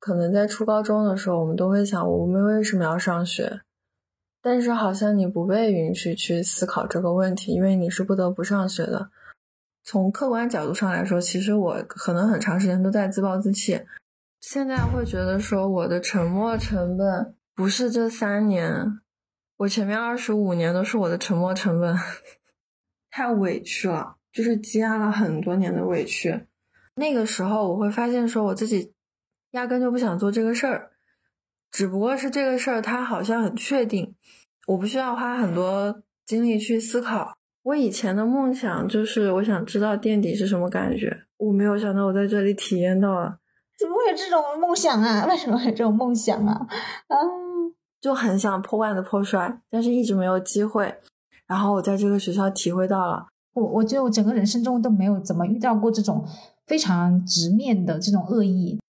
可能在初高中的时候，我们都会想，我们为什么要上学？但是好像你不被允许去思考这个问题，因为你是不得不上学的。从客观角度上来说，其实我可能很长时间都在自暴自弃。现在会觉得说，我的沉默成本不是这三年，我前面二十五年都是我的沉默成本，太委屈了，就是积压了很多年的委屈。那个时候我会发现说，我自己压根就不想做这个事儿。只不过是这个事儿，它好像很确定，我不需要花很多精力去思考。我以前的梦想就是我想知道垫底是什么感觉，我没有想到我在这里体验到了。怎么会有这种梦想啊？为什么有这种梦想啊？啊，就很想破罐子破摔，但是一直没有机会。然后我在这个学校体会到了，我我觉得我整个人生中都没有怎么遇到过这种非常直面的这种恶意。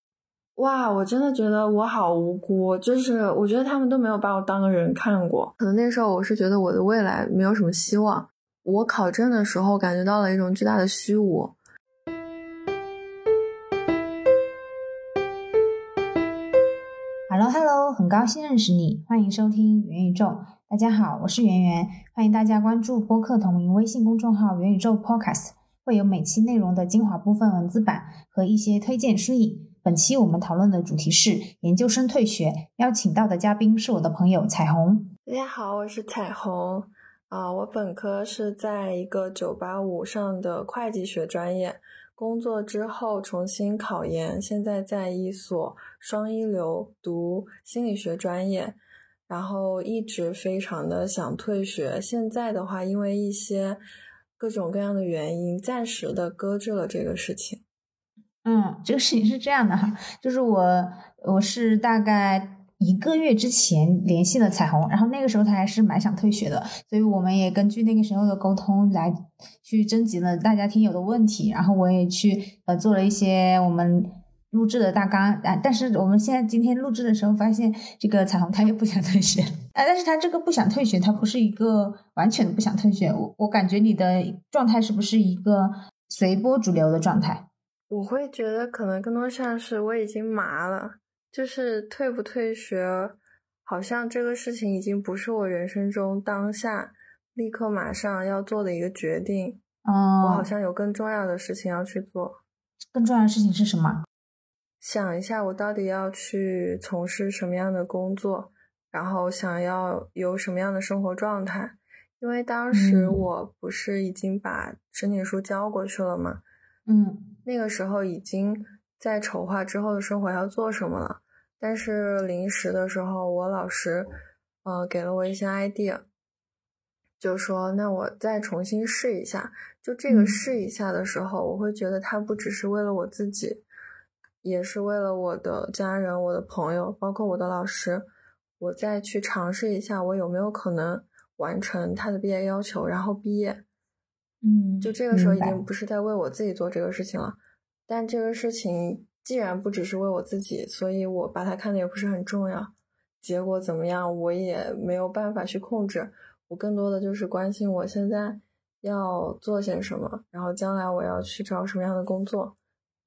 哇，我真的觉得我好无辜，就是我觉得他们都没有把我当个人看过。可能那时候我是觉得我的未来没有什么希望。我考证的时候感觉到了一种巨大的虚无。Hello Hello，很高兴认识你，欢迎收听元宇宙。大家好，我是圆圆，欢迎大家关注播客同名微信公众号“元宇宙 Podcast”，会有每期内容的精华部分文字版和一些推荐书影。本期我们讨论的主题是研究生退学，邀请到的嘉宾是我的朋友彩虹。大家好，我是彩虹。啊，我本科是在一个九八五上的会计学专业，工作之后重新考研，现在在一所双一流读心理学专业，然后一直非常的想退学，现在的话因为一些各种各样的原因，暂时的搁置了这个事情。嗯，这个事情是这样的哈，就是我我是大概一个月之前联系了彩虹，然后那个时候他还是蛮想退学的，所以我们也根据那个时候的沟通来去征集了大家听友的问题，然后我也去呃做了一些我们录制的大纲啊，但是我们现在今天录制的时候发现，这个彩虹他也不想退学啊，但是他这个不想退学，他不是一个完全的不想退学，我我感觉你的状态是不是一个随波逐流的状态？我会觉得可能更多像是我已经麻了，就是退不退学，好像这个事情已经不是我人生中当下立刻马上要做的一个决定。嗯，我好像有更重要的事情要去做。更重要的事情是什么？想一下，我到底要去从事什么样的工作，然后想要有什么样的生活状态？因为当时我不是已经把申请书交过去了吗？嗯。那个时候已经在筹划之后的生活要做什么了，但是临时的时候，我老师，呃，给了我一些 idea，就说那我再重新试一下。就这个试一下的时候，我会觉得它不只是为了我自己，也是为了我的家人、我的朋友，包括我的老师。我再去尝试一下，我有没有可能完成他的毕业要求，然后毕业。嗯，就这个时候已经不是在为我自己做这个事情了，但这个事情既然不只是为我自己，所以我把它看的也不是很重要。结果怎么样，我也没有办法去控制。我更多的就是关心我现在要做些什么，然后将来我要去找什么样的工作。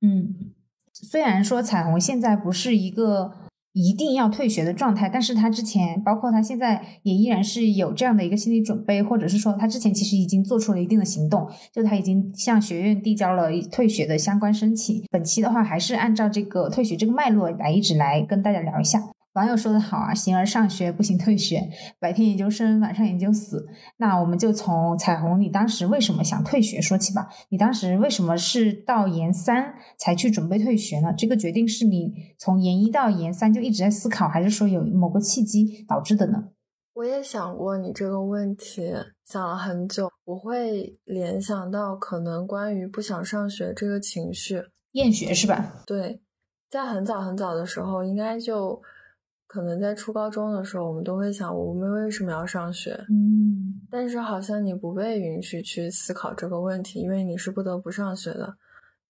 嗯，虽然说彩虹现在不是一个。一定要退学的状态，但是他之前，包括他现在也依然是有这样的一个心理准备，或者是说他之前其实已经做出了一定的行动，就他已经向学院递交了退学的相关申请。本期的话，还是按照这个退学这个脉络来一直来跟大家聊一下。网友说的好啊，行而上学，不行退学。白天研究生，晚上研究死。那我们就从彩虹，你当时为什么想退学说起吧。你当时为什么是到研三才去准备退学呢？这个决定是你从研一到研三就一直在思考，还是说有某个契机导致的呢？我也想过你这个问题，想了很久。我会联想到可能关于不想上学这个情绪，厌学是吧？对，在很早很早的时候，应该就。可能在初高中的时候，我们都会想，我们为什么要上学？嗯，但是好像你不被允许去思考这个问题，因为你是不得不上学的。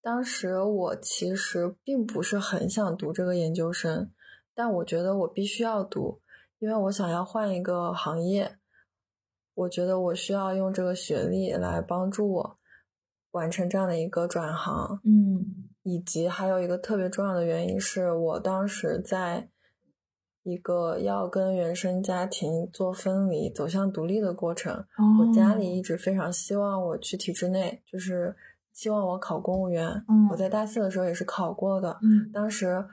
当时我其实并不是很想读这个研究生，但我觉得我必须要读，因为我想要换一个行业。我觉得我需要用这个学历来帮助我完成这样的一个转行。嗯，以及还有一个特别重要的原因是我当时在一个要跟原生家庭做分离、走向独立的过程。我家里一直非常希望我去体制内，就是希望我考公务员。我在大四的时候也是考过的，当时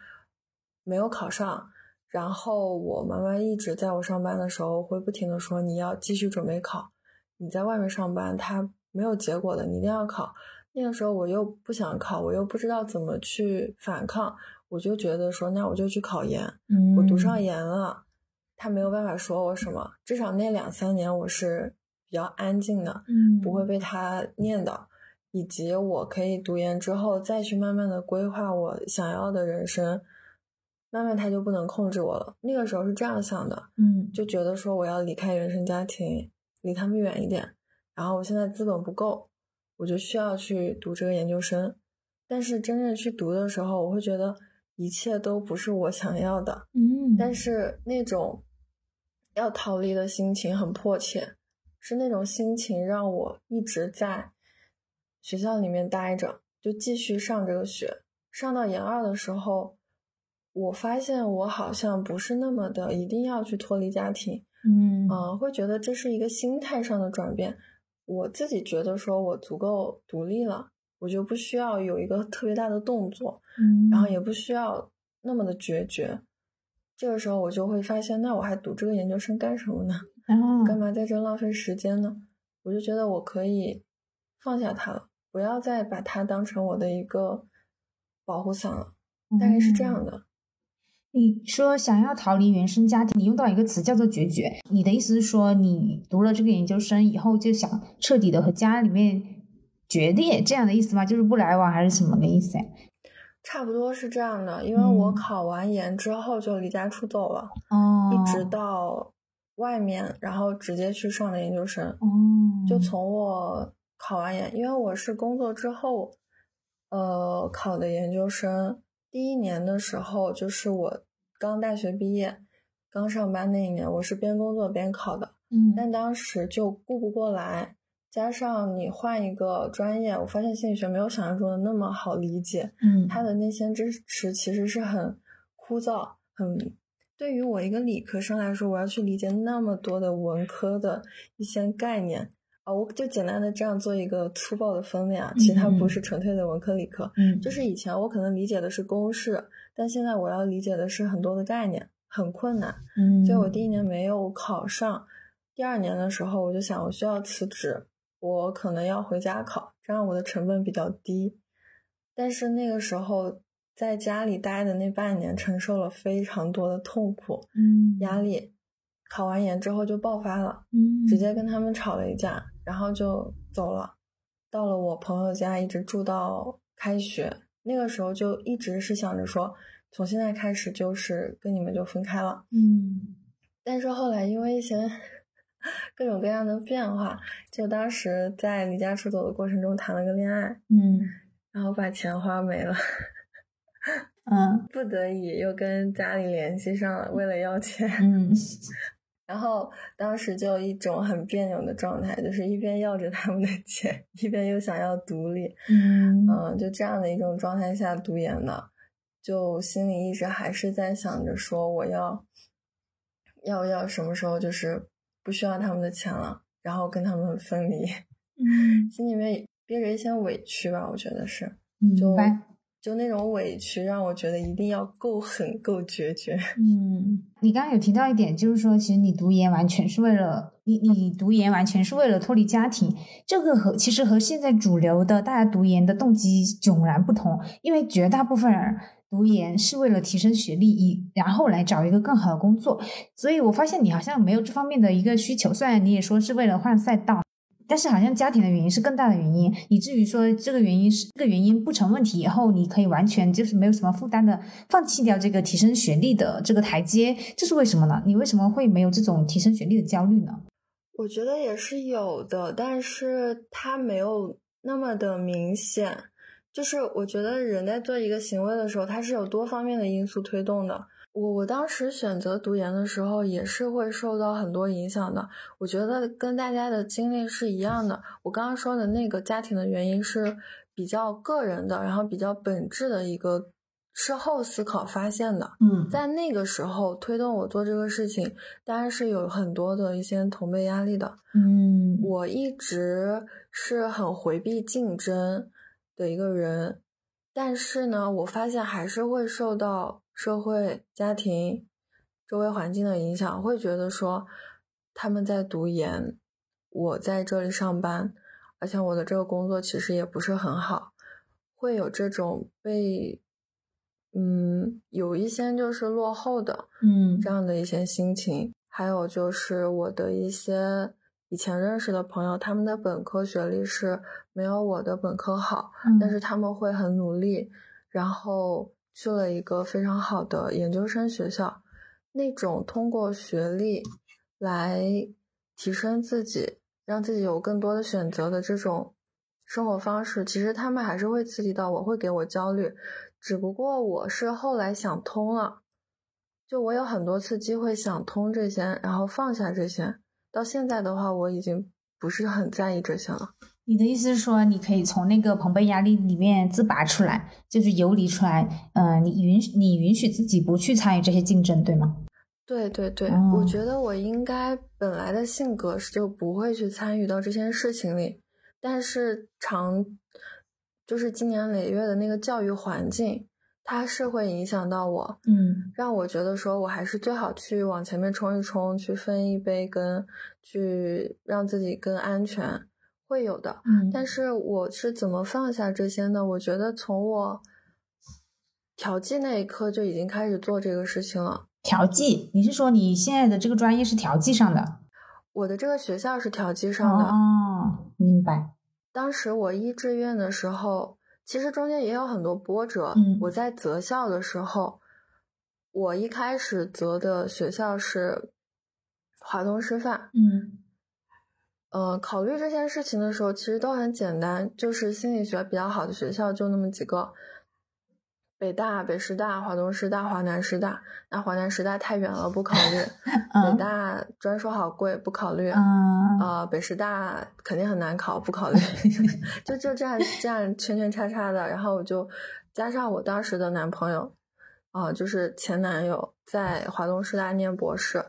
没有考上。然后我妈妈一直在我上班的时候会不停的说：“你要继续准备考，你在外面上班，他没有结果的，你一定要考。”那个时候我又不想考，我又不知道怎么去反抗。我就觉得说，那我就去考研。嗯我读上研了，他没有办法说我什么。至少那两三年我是比较安静的，嗯不会被他念叨。以及我可以读研之后再去慢慢的规划我想要的人生，慢慢他就不能控制我了。那个时候是这样想的，嗯，就觉得说我要离开原生家庭，离他们远一点。然后我现在资本不够，我就需要去读这个研究生。但是真正去读的时候，我会觉得。一切都不是我想要的，嗯，但是那种要逃离的心情很迫切，是那种心情让我一直在学校里面待着，就继续上这个学。上到研二的时候，我发现我好像不是那么的一定要去脱离家庭，嗯嗯，会觉得这是一个心态上的转变。我自己觉得说我足够独立了。我就不需要有一个特别大的动作，嗯，然后也不需要那么的决绝。这个时候我就会发现，那我还读这个研究生干什么呢？干嘛在这浪费时间呢？我就觉得我可以放下它了，不要再把它当成我的一个保护伞了。大概是这样的。你说想要逃离原生家庭，你用到一个词叫做决绝。你的意思是说，你读了这个研究生以后，就想彻底的和家里面。决裂这样的意思吗？就是不来往还是什么个意思？差不多是这样的，因为我考完研之后就离家出走了，哦，一直到外面，然后直接去上的研究生，哦，就从我考完研，因为我是工作之后，呃，考的研究生，第一年的时候就是我刚大学毕业，刚上班那一年，我是边工作边考的，嗯，但当时就顾不过来。加上你换一个专业，我发现心理学没有想象中的那么好理解。嗯，它的那些知识其实是很枯燥，很对于我一个理科生来说，我要去理解那么多的文科的一些概念啊，我就简单的这样做一个粗暴的分类啊，其实它不是纯粹的文科理科。嗯，就是以前我可能理解的是公式，但现在我要理解的是很多的概念，很困难。嗯，所以我第一年没有考上，第二年的时候我就想，我需要辞职。我可能要回家考，这样我的成本比较低。但是那个时候在家里待的那半年，承受了非常多的痛苦、嗯压力。考完研之后就爆发了，嗯，直接跟他们吵了一架，然后就走了。到了我朋友家，一直住到开学。那个时候就一直是想着说，从现在开始就是跟你们就分开了。嗯，但是后来因为一些。各种各样的变化，就当时在离家出走的过程中谈了个恋爱，嗯，然后把钱花没了，嗯，不得已又跟家里联系上了，为了要钱，嗯，然后当时就一种很别扭的状态，就是一边要着他们的钱，一边又想要独立，嗯，嗯，就这样的一种状态下读研的，就心里一直还是在想着说，我要要要什么时候就是。不需要他们的钱了，然后跟他们分离，嗯，心里面憋着一些委屈吧，我觉得是，就，就那种委屈让我觉得一定要够狠、够决绝。嗯，你刚刚有提到一点，就是说，其实你读研完全是为了你，你读研完全是为了脱离家庭，这个和其实和现在主流的大家读研的动机迥然不同，因为绝大部分人。读研是为了提升学历，以然后来找一个更好的工作。所以我发现你好像没有这方面的一个需求。虽然你也说是为了换赛道，但是好像家庭的原因是更大的原因，以至于说这个原因是这个原因不成问题以后，你可以完全就是没有什么负担的放弃掉这个提升学历的这个台阶。这是为什么呢？你为什么会没有这种提升学历的焦虑呢？我觉得也是有的，但是它没有那么的明显。就是我觉得人在做一个行为的时候，它是有多方面的因素推动的。我我当时选择读研的时候，也是会受到很多影响的。我觉得跟大家的经历是一样的。我刚刚说的那个家庭的原因是比较个人的，然后比较本质的一个事后思考发现的。嗯，在那个时候推动我做这个事情，当然是有很多的一些同辈压力的。嗯，我一直是很回避竞争的一个人，但是呢，我发现还是会受到社会、家庭、周围环境的影响，会觉得说他们在读研，我在这里上班，而且我的这个工作其实也不是很好，会有这种被。嗯，有一些就是落后的，嗯，这样的一些心情，还有就是我的一些以前认识的朋友，他们的本科学历是没有我的本科好，但是他们会很努力，然后去了一个非常好的研究生学校，那种通过学历来提升自己，让自己有更多的选择的这种生活方式，其实他们还是会刺激到我，会给我焦虑。只不过我是后来想通了，就我有很多次机会想通这些，然后放下这些。到现在的话，我已经不是很在意这些了。你的意思是说，你可以从那个朋辈压力里面自拔出来，就是游离出来。嗯，你允你允许自己不去参与这些竞争，对吗？对对对，我觉得我应该本来的性格是就不会去参与到这些事情里，但是长。就是经年累月的那个教育环境，它是会影响到我，嗯，让我觉得说我还是最好去往前面冲一冲，去分一杯羹，去让自己更安全，会有的。嗯，但是我是怎么放下这些呢？我觉得从我调剂那一刻就已经开始做这个事情了。调剂？你是说你现在的这个专业是调剂上的？我的这个学校是调剂上的。哦，明白。当时我一志愿的时候，其实中间也有很多波折。嗯，我在择校的时候，我一开始择的学校是华东师范。嗯，呃，考虑这件事情的时候，其实都很简单，就是心理学比较好的学校就那么几个。北大、北师大、华东师大、华南师大，那华南师大太远了，不考虑。北大专硕好贵，不考虑。呃，北师大肯定很难考，不考虑。就就这样这样圈圈叉叉的，然后我就加上我当时的男朋友。啊，就是前男友在华东师大念博士，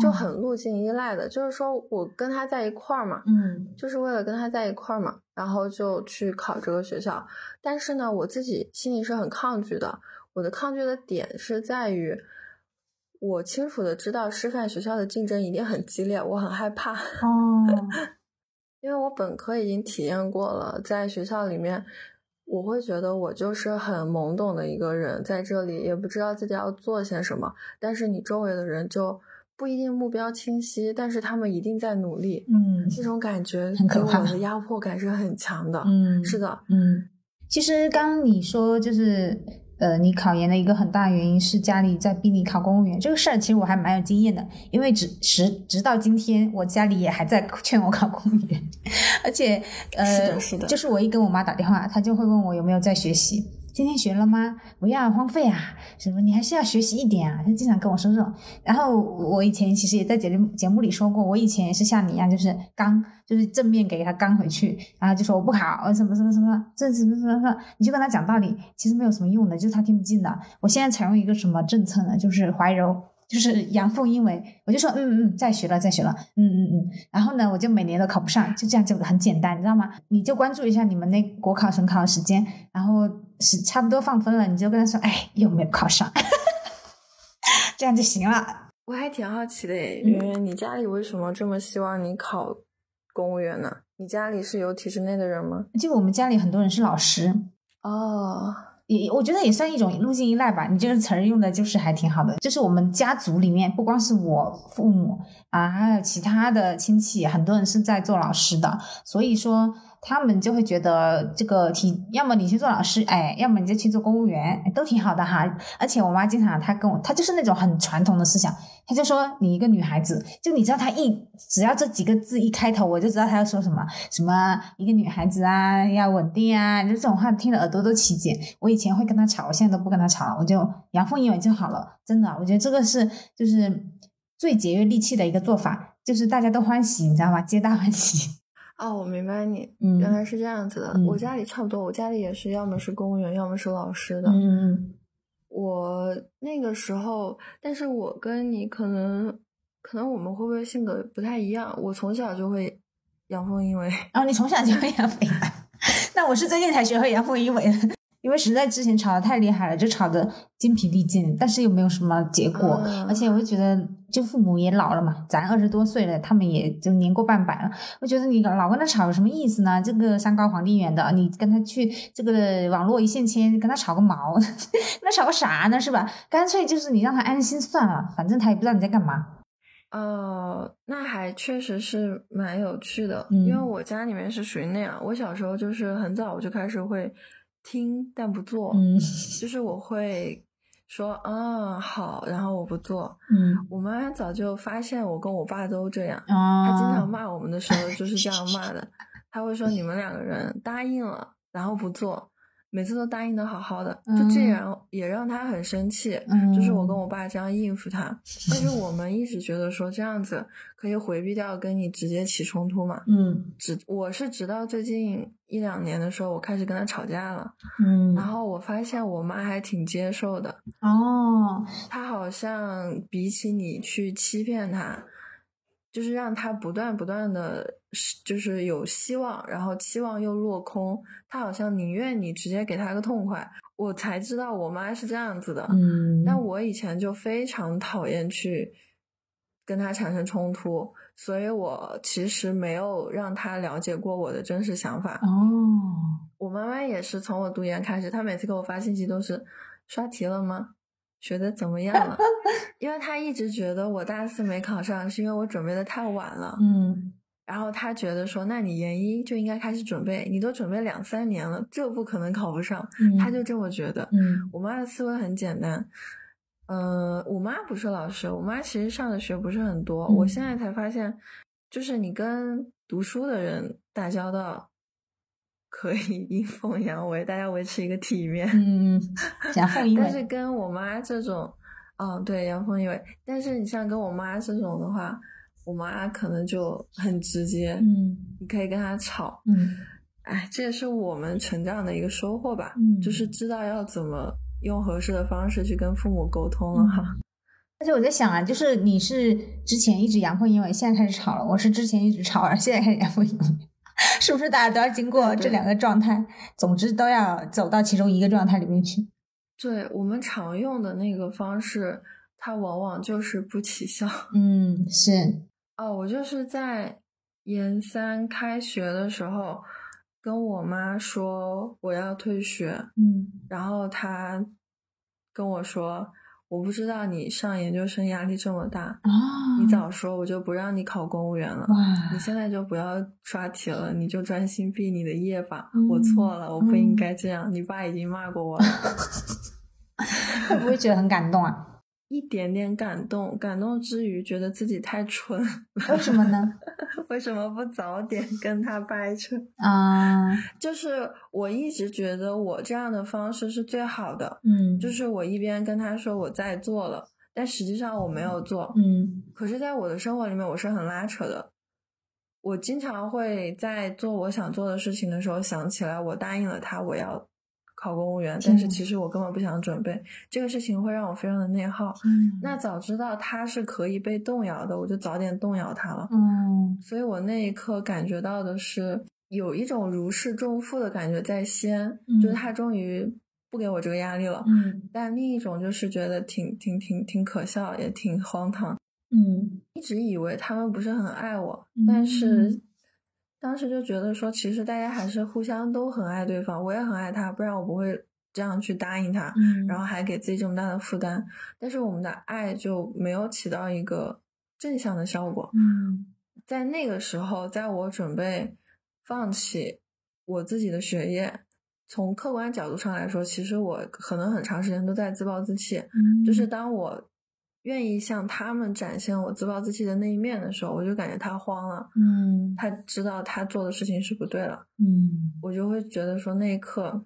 就很路径依赖的，就是说我跟他在一块儿嘛，嗯，就是为了跟他在一块儿嘛，然后就去考这个学校。但是呢，我自己心里是很抗拒的。我的抗拒的点是在于，我清楚的知道师范学校的竞争一定很激烈，我很害怕。哦，因为我本科已经体验过了，在学校里面。我会觉得我就是很懵懂的一个人，在这里也不知道自己要做些什么。但是你周围的人就不一定目标清晰，但是他们一定在努力。嗯，这种感觉给我的压迫感是很强的。嗯，是的，嗯，其实刚刚你说就是。呃，你考研的一个很大原因是家里在逼你考公务员，这个事儿其实我还蛮有经验的，因为直直直到今天，我家里也还在 劝我考公务员，而且呃，是的，是的，就是我一跟我妈打电话，她就会问我有没有在学习。今天学了吗？不要荒废啊！什么？你还是要学习一点啊！他经常跟我说这种。然后我以前其实也在节目节目里说过，我以前也是像你一样，就是刚，就是正面给他刚回去，然后就说我不考，什么什么什么，这什么什么什么，你就跟他讲道理，其实没有什么用的，就是他听不进的。我现在采用一个什么政策呢？就是怀柔。就是阳奉阴违，我就说嗯嗯，再学了再学了，嗯嗯嗯，然后呢，我就每年都考不上，就这样就很简单，你知道吗？你就关注一下你们那国考省考的时间，然后是差不多放分了，你就跟他说，哎，有没有考上？这样就行了。我还挺好奇的诶，圆圆，你家里为什么这么希望你考公务员呢？你家里是有体制内的人吗？就我们家里很多人是老师哦。也我觉得也算一种路径依赖吧，你这个词儿用的就是还挺好的。就是我们家族里面，不光是我父母啊，还有其他的亲戚，很多人是在做老师的，所以说。他们就会觉得这个挺，要么你去做老师，哎，要么你就去做公务员，都挺好的哈。而且我妈经常，她跟我，她就是那种很传统的思想，她就说你一个女孩子，就你知道她一只要这几个字一开头，我就知道她要说什么，什么一个女孩子啊要稳定啊，就这种话听得耳朵都起茧。我以前会跟她吵，我现在都不跟她吵了，我就阳奉阴违就好了。真的，我觉得这个是就是最节约力气的一个做法，就是大家都欢喜，你知道吗？皆大欢喜。哦，我明白你，嗯原来是这样子的。嗯我家里差不多，我家里也是，要么是公务员，要么是老师的。嗯我那个时候，但是我跟你可能，可能我们会不会性格不太一样？我从小就会阳奉阴违。哦你从小就会阳奉阴违，那我是最近才学会阳奉阴违的，因为实在之前吵得太厉害了，就吵得精疲力尽，但是又没有什么结果，嗯而且我就觉得，就父母也老了嘛，咱二十多岁了，他们也就年过半百了，我觉得你老跟他吵有什么意思呢？这个山高皇帝远的，你跟他去这个网络一线牵，跟他吵个毛，跟他吵个啥呢？是吧？干脆就是你让他安心算了，反正他也不知道你在干嘛。哦，那还确实是蛮有趣的，嗯因为我家里面是属于那样，我小时候就是很早我就开始会听但不做，嗯就是我会说啊好，然后我不做。嗯我妈早就发现我跟我爸都这样，啊，她经常骂我们的时候就是这样骂的，她会说你们两个人答应了，然后不做。每次都答应的好好的，就这嗯。样也让他很生气。嗯就是我跟我爸这样应付他，但是我们一直觉得说这样子可以回避掉跟你直接起冲突嘛。嗯。直我是直到最近一两年的时候，我开始跟他吵架了，嗯，然后我发现我妈还挺接受的，哦，她好像比起你去欺骗她，就是让他不断不断的，就是有希望，然后期望又落空，他好像宁愿你直接给他个痛快。我才知道我妈是这样子的，嗯，但我以前就非常讨厌去跟他产生冲突，所以我其实没有让他了解过我的真实想法。哦，我妈妈也是从我读研开始，她每次给我发信息都是刷题了吗？学的怎么样了？因为他一直觉得我大四没考上，是因为我准备的太晚了。嗯然后他觉得说，那你研一就应该开始准备，你都准备两三年了，这不可能考不上。嗯，她就这么觉得。嗯我妈的思维很简单，呃，我妈不是老师，我妈其实上的学不是很多。嗯我现在才发现，就是你跟读书的人打交道，可以阴奉阳违，大家维持一个体面。嗯，阳奉阴但是，跟我妈这种，哦，对，阳奉阴违。但是你像跟我妈这种的话，我妈可能就很直接，嗯你可以跟她吵。嗯哎，这也是我们成长的一个收获吧，嗯就是知道要怎么用合适的方式去跟父母沟通了哈。而且我在想啊，就是你是之前一直阳奉阴违，现在开始吵了；我是之前一直吵，而现在开始阳奉阴违，是不是大家都要经过这两个状态？总之都要走到其中一个状态里面去。对我们常用的那个方式，它往往就是不起效。嗯，是，哦，我就是在研三开学的时候，跟我妈说我要退学，嗯然后她跟我说，我不知道你上研究生压力这么大，啊，你早说我就不让你考公务员了。你，现在就不要刷题了，你就专心毕你的业吧。嗯我错了，我不应嗯该这样。你爸已经骂过我了 会不会觉得很感动啊？一点点感动，感动之余觉得自己太蠢，为什么呢？为什么不早点跟他掰扯？啊，就是我一直觉得我这样的方式是最好的，嗯，就是我一边跟他说我在做了，但实际上我没有做。嗯可是，在我的生活里面，我是很拉扯的。我经常会在做我想做的事情的时候，想起来我答应了他我要考公务员，但是嗯其实我根本不想准备。这个事情会让我非常的内耗。嗯，那早知道他是可以被动摇的，我就早点动摇他了。嗯所以我那一刻感觉到的是有一种如释重负的感觉在先，嗯就是他终于不给我这个压力了。嗯但另一种就是觉得挺挺挺挺可笑，也挺荒唐。嗯一直以为他们不是很爱我，嗯但是当时就觉得说，其实大家还是互相都很爱对方，我也很爱他，不然我不会这样去答应他，嗯，然后还给自己这么大的负担。但是我们的爱就没有起到一个正向的效果。嗯在那个时候，在我准备放弃我自己的学业，从客观角度上来说，其实我可能很长时间都在自暴自弃。嗯，就是当我愿意向他们展现我自暴自弃的那一面的时候，我就感觉他慌了，嗯他知道他做的事情是不对了，嗯我就会觉得说那一刻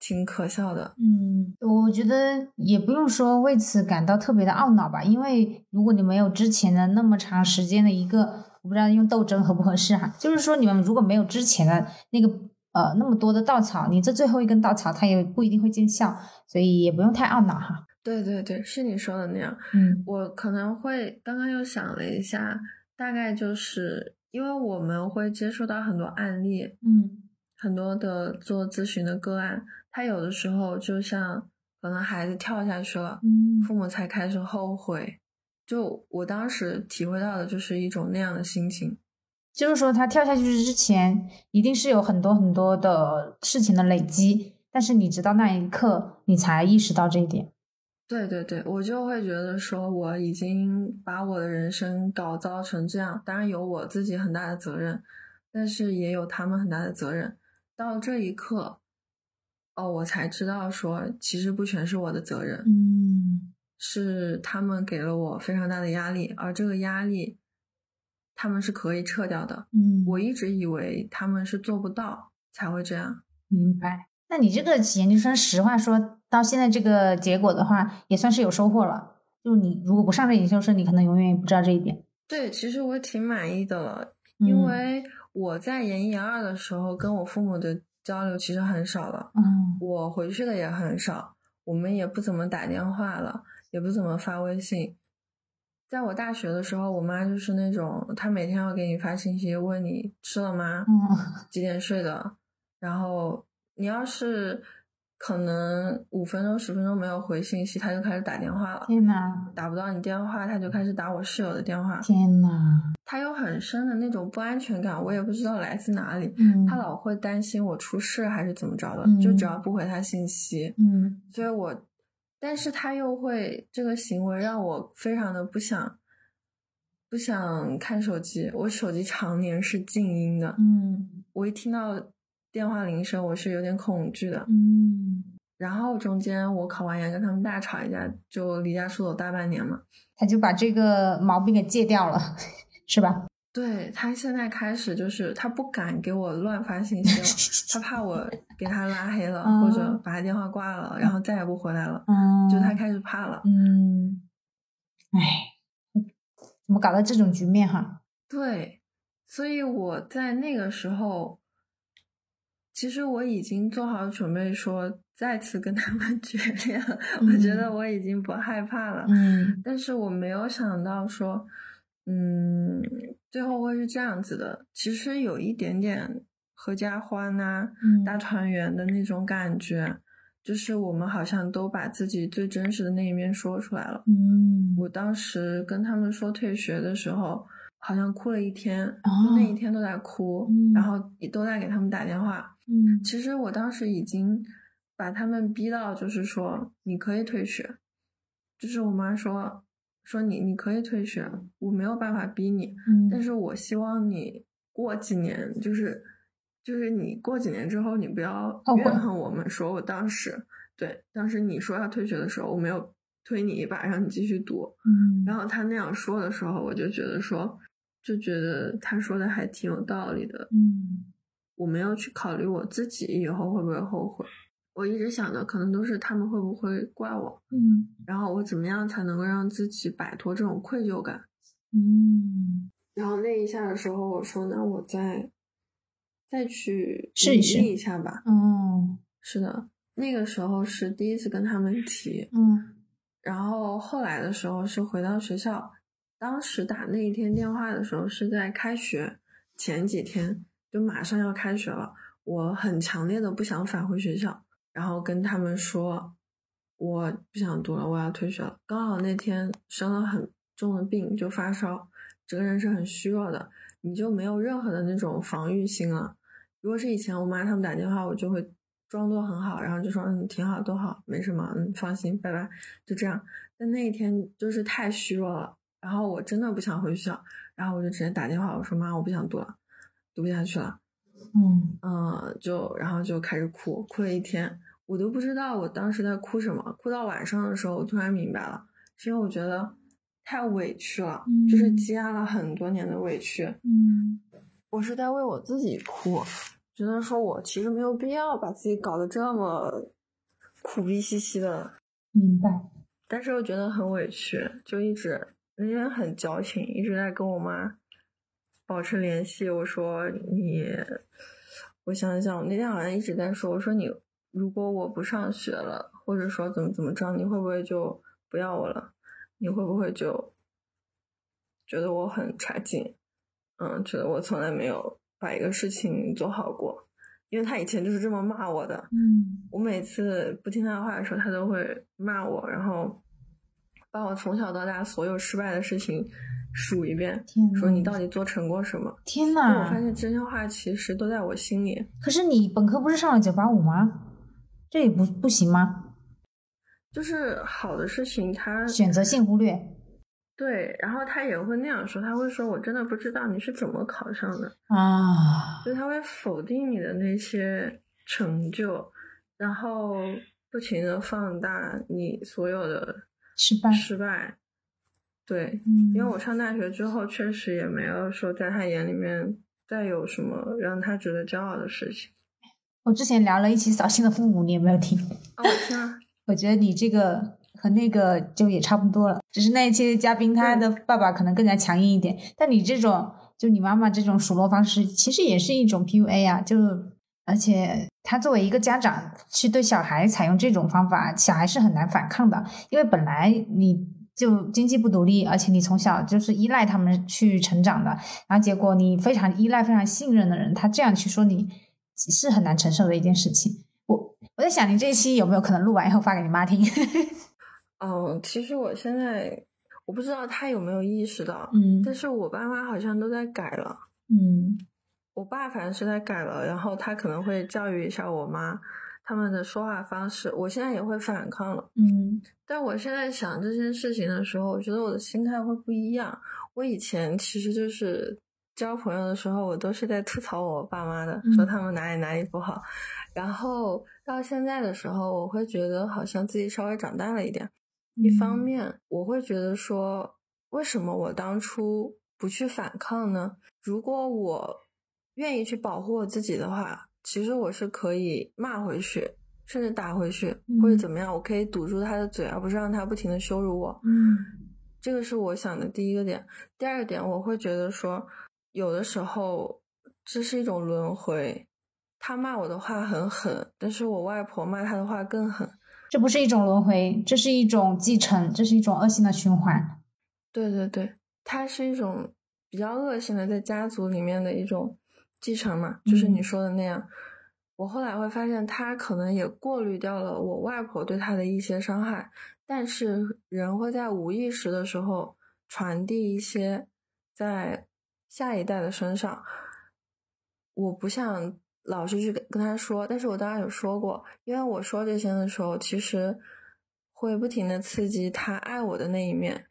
挺可笑的。嗯，我觉得也不用说为此感到特别的懊恼吧，因为如果你没有之前的那么长时间的一个我不知道用斗争合不合适哈。就是说，你们如果没有之前的那个呃那么多的稻草，你这最后一根稻草它也不一定会见效，所以也不用太懊恼哈。对对对，是你说的那样。嗯我可能会刚刚又想了一下，大概就是因为我们会接触到很多案例，嗯很多的做咨询的个案，他有的时候就像可能孩子跳下去了，嗯父母才开始后悔。就我当时体会到的就是一种那样的心情。就是说他跳下去之前，一定是有很多很多的事情的累积，但是你直到那一刻，你才意识到这一点。对对对，我就会觉得说，我已经把我的人生搞糟成这样，当然有我自己很大的责任，但是也有他们很大的责任。到这一刻，哦，我才知道说，其实不全是我的责任，嗯是他们给了我非常大的压力，而这个压力，他们是可以撤掉的。嗯，我一直以为他们是做不到才会这样。明白。那你这个研究生，实话说到现在这个结果的话，也算是有收获了。就是你如果不上这研究生，你可能永远也不知道这一点。对，其实我挺满意的了，嗯因为我在研一研二的时候跟我父母的交流其实很少了，嗯我回去的也很少，我们也不怎么打电话了，也不怎么发微信。在我大学的时候，我妈就是那种，她每天要给你发信息，问你吃了吗？嗯几点睡的？然后你要是可能五分钟、十分钟没有回信息，他就开始打电话了。天呐，打不到你电话，他就开始打我室友的电话。天呐，他有很深的那种不安全感，我也不知道来自哪里。嗯，他老会担心我出事还是怎么着的，嗯就只要不回他信息，嗯所以我，但是他又会这个行为让我非常的不想，不想看手机。我手机常年是静音的，嗯我一听到电话铃声，我是有点恐惧的。嗯，然后中间我考完研跟他们大吵一架，就离家出走大半年嘛。他就把这个毛病给戒掉了，是吧？对他现在开始就是他不敢给我乱发信息了，他怕我给他拉黑了，嗯或者把他电话挂了，然后再也不回来了，嗯，就他开始怕了。嗯，哎，怎么搞到这种局面哈？对，所以我在那个时候，其实我已经做好准备说再次跟他们 决裂了，我觉得我已经不害怕了。嗯但是我没有想到说，嗯，最后会是这样子的。其实有一点点合家欢呐、嗯大团圆的那种感觉，就是我们好像都把自己最真实的那一面说出来了。嗯我当时跟他们说退学的时候，好像哭了一天，哦那一天都在哭，嗯然后也都在给他们打电话。嗯。其实我当时已经把他们逼到，就是说你可以退学，就是我妈说说你你可以退学，我没有办法逼你，嗯，但是我希望你过几年，就是就是你过几年之后，你不要怨恨我们，说我当时对当时你说要退学的时候，我没有推你一把让你继续读，嗯。然后他那样说的时候，我就觉得说，就觉得他说的还挺有道理的，嗯我没有去考虑我自己以后会不会后悔，我一直想的可能都是他们会不会怪我，嗯。然后我怎么样才能够让自己摆脱这种愧疚感。嗯。然后那一下的时候，我说那我再再去试一下吧。嗯是的，那个时候是第一次跟他们提，嗯。然后后来的时候是回到学校，当时打那一天电话的时候是在开学前几天，就马上要开学了，我很强烈的不想返回学校，然后跟他们说我不想读了，我要退学了。刚好那天生了很重的病，就发烧，整个人是很虚弱的，你就没有任何的那种防御心了。如果是以前我妈他们打电话，我就会装作很好，然后就说嗯挺好，都好，没什么，嗯放心，拜拜，就这样。但那一天就是太虚弱了，然后我真的不想回学校，然后我就直接打电话，我说妈，我不想读了，读不下去了，嗯。呃，就然后就开始哭，哭了一天，我都不知道我当时在哭什么，哭到晚上的时候，我突然明白了，是因为我觉得太委屈了，就是嗯。积压了很多年的委屈，嗯。我是在为我自己哭，觉得说我其实没有必要把自己搞得这么苦逼兮兮的，明白。但是又觉得很委屈，就一直那天很矫情，一直在跟我妈保持联系。我说你，我想想，我那天好像一直在说，我说你如果我不上学了，或者说怎么怎么着，你会不会就不要我了？你会不会就觉得我很差劲？嗯，觉得我从来没有把一个事情做好过，因为他以前就是这么骂我的。嗯，我每次不听他的话的时候，他都会骂我，然后把我从小到大所有失败的事情数一遍，说你到底做成过什么？天呐！我发！现这些话其实都在我心里。可是你本科不是上了九八五吗？这也不不行吗？就是好的事情他，选择性忽略对，然后他也会那样说，他会说我真的不知道你是怎么考上的，啊！就他会否定你的那些成就，然后不停的放大你所有的失败，失败。对，嗯因为我上大学之后，确实也没有说在他眼里面再有什么让他觉得骄傲的事情。我之前聊了一期扫兴的父母，你有没有听？哦，我听了！我觉得你这个和那个就也差不多了，只是那一期的嘉宾他的爸爸可能更加强硬一点，但你这种就你妈妈这种数落方式，其实也是一种 PUA 啊，就而且他作为一个家长去对小孩采用这种方法，小孩是很难反抗的，因为本来你。就经济不独立，而且你从小就是依赖他们去成长的，然后结果你非常依赖、非常信任的人，他这样去说你，是很难承受的一件事情。我我在想，你这一期有没有可能录完以后发给你妈听？嗯，其实我现在我不知道他有没有意识到，嗯但是我爸妈好像都在改了。嗯我爸反正是在改了，然后他可能会教育一下我妈他们的说话方式。我现在也会反抗了，嗯但我现在想这件事情的时候，我觉得我的心态会不一样。我以前其实就是交朋友的时候，我都是在吐槽我爸妈的，嗯说他们哪里哪里不好。然后到现在的时候，我会觉得好像自己稍微长大了一点。一方面，我会觉得说，为什么我当初不去反抗呢？如果我愿意去保护我自己的话，其实我是可以骂回去，甚至打回去，或者嗯怎么样，我可以堵住他的嘴，而不是让他不停的羞辱我。嗯这个是我想的第一个点。第二个点，我会觉得说，有的时候这是一种轮回。他骂我的话很狠，但是我外婆骂他的话更狠。这不是一种轮回，这是一种继承，这是一种恶性的循环。对对对，它是一种比较恶性的在家族里面的一种继承嘛，就是你嗯说的那样。我后来会发现，他可能也过滤掉了我外婆对他的一些伤害，但是人会在无意识的时候传递一些在下一代的身上。我不想老是去跟跟他说，但是我当然有说过，因为我说这些的时候，其实会不停的刺激他爱我的那一面，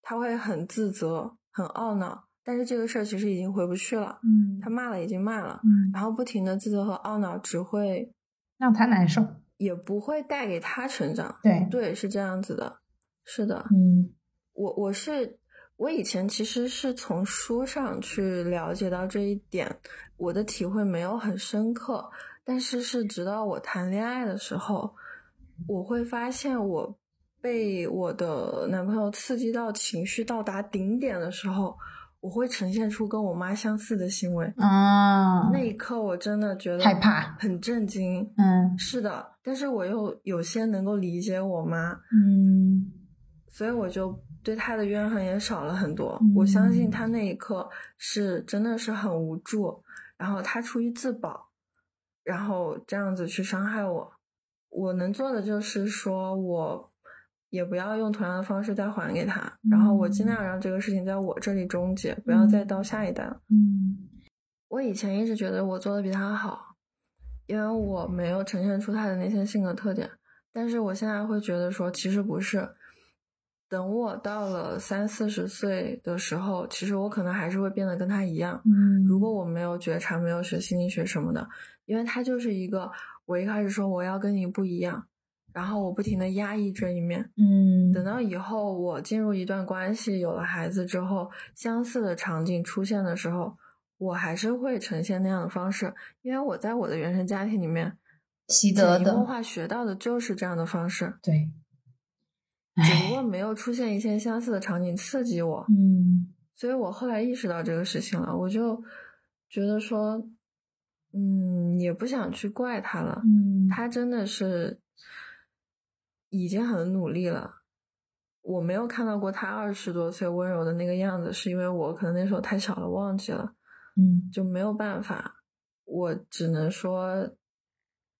他会很自责、很懊恼，但是这个事儿其实已经回不去了。嗯他骂了已经骂了，嗯，然后不停的自责和懊恼，只会让他难受。也不会带给他成长。对，对，是这样子的，是的。嗯我我是我以前其实是从书上去了解到这一点，我的体会没有很深刻，但是是直到我谈恋爱的时候，我会发现我被我的男朋友刺激到情绪到达顶点的时候，我会呈现出跟我妈相似的行为。啊，那一刻我真的觉得害怕很震惊。嗯是的，但是我又有些能够理解我妈，嗯所以我就对她的怨恨也少了很多。嗯我相信她那一刻是真的是很无助，然后她出于自保，然后这样子去伤害我。我能做的就是说我也不要用同样的方式再还给他，然后我尽量让这个事情在我这里终结，不要再到下一代了。嗯我以前一直觉得我做的比他好，因为我没有呈现出他的那些性格特点。但是我现在会觉得说，其实不是。等我到了三四十岁的时候，其实我可能还是会变得跟他一样。嗯，如果我没有觉察，没有学心理学什么的，因为他就是一个，我一开始说我要跟你不一样，然后我不停的压抑这一面，嗯。等到以后我进入一段关系，有了孩子之后，相似的场景出现的时候，我还是会呈现那样的方式，因为我在我的原生家庭里面习得的，化学到的就是这样的方式，对，只不哎，过没有出现一些相似的场景刺激我，嗯。所以我后来意识到这个事情了，我就觉得说，嗯，也不想去怪他了。嗯，他真的是已经很努力了。我没有看到过他二十多岁温柔的那个样子，是因为我可能那时候太小了，忘记了。嗯，就没有办法，我只能说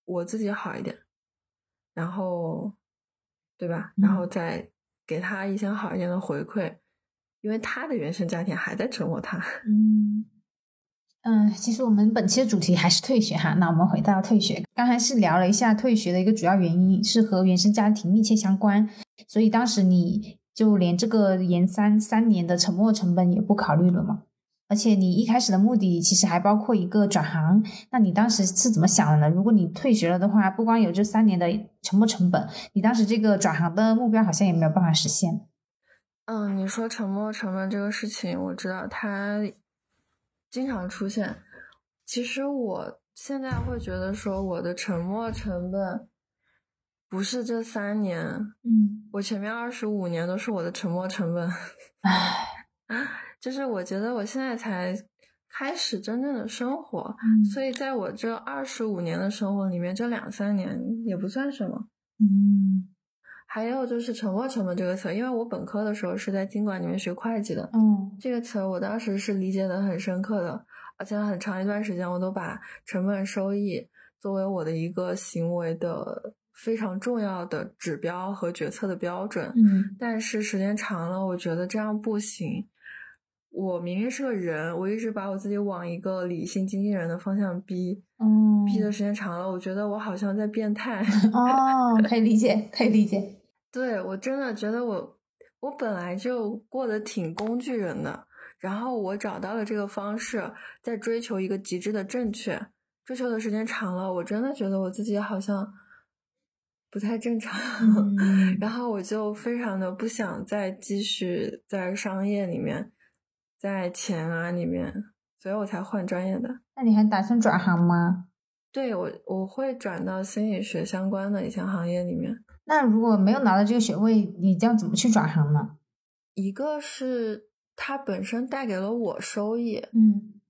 我自己好一点，然后，对吧？然后再给他一些好一点的回馈，因为他的原生家庭还在折磨他。嗯嗯，其实我们本期的主题还是退学哈。那我们回到退学，刚才是聊了一下退学的一个主要原因是和原生家庭密切相关，所以当时你就连这个研三三年的沉没成本也不考虑了吗？而且你一开始的目的其实还包括一个转行，那你当时是怎么想的呢？如果你退学了的话，不光有这三年的沉没成本，你当时这个转行的目标好像也没有办法实现。嗯，你说沉没成本这个事情，我知道它经常出现。其实我现在会觉得说，我的沉没成本不是这三年，嗯，我前面二十五年都是我的沉没成本。唉，就是我觉得我现在才开始真正的生活，嗯所以在我这二十五年的生活里面，这两三年也不算什么。嗯还有就是沉没成本这个词，因为我本科的时候是在经管里面学会计的，嗯这个词我当时是理解的很深刻的，而且很长一段时间我都把成本收益作为我的一个行为的非常重要的指标和决策的标准。嗯但是时间长了，我觉得这样不行。我明明是个人，我一直把我自己往一个理性经纪人的方向逼，嗯，逼的时间长了，我觉得我好像在变态。哦，可以理解，可以理解。对我真的觉得我，我本来就过得挺工具人的，然后我找到了这个方式，在追求一个极致的正确，追求的时间长了，我真的觉得我自己好像不太正常。嗯然后我就非常的不想再继续在商业里面，在钱啊里面，所以我才换专业的。那你还打算转行吗？对我，我会转到心理学相关的一些行业里面。那如果没有拿到这个学位，你将怎么去转行呢？一个是它本身带给了我收益，嗯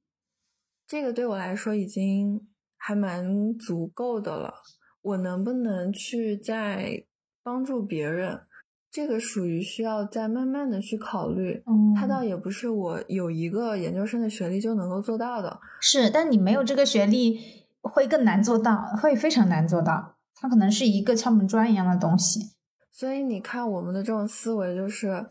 这个对我来说已经还蛮足够的了。我能不能去再帮助别人，这个属于需要再慢慢的去考虑。嗯，它倒也不是我有一个研究生的学历就能够做到的。是，但你没有这个学历会更难做到，会非常难做到。它可能是一个敲门砖一样的东西所以你看，我们的这种思维就是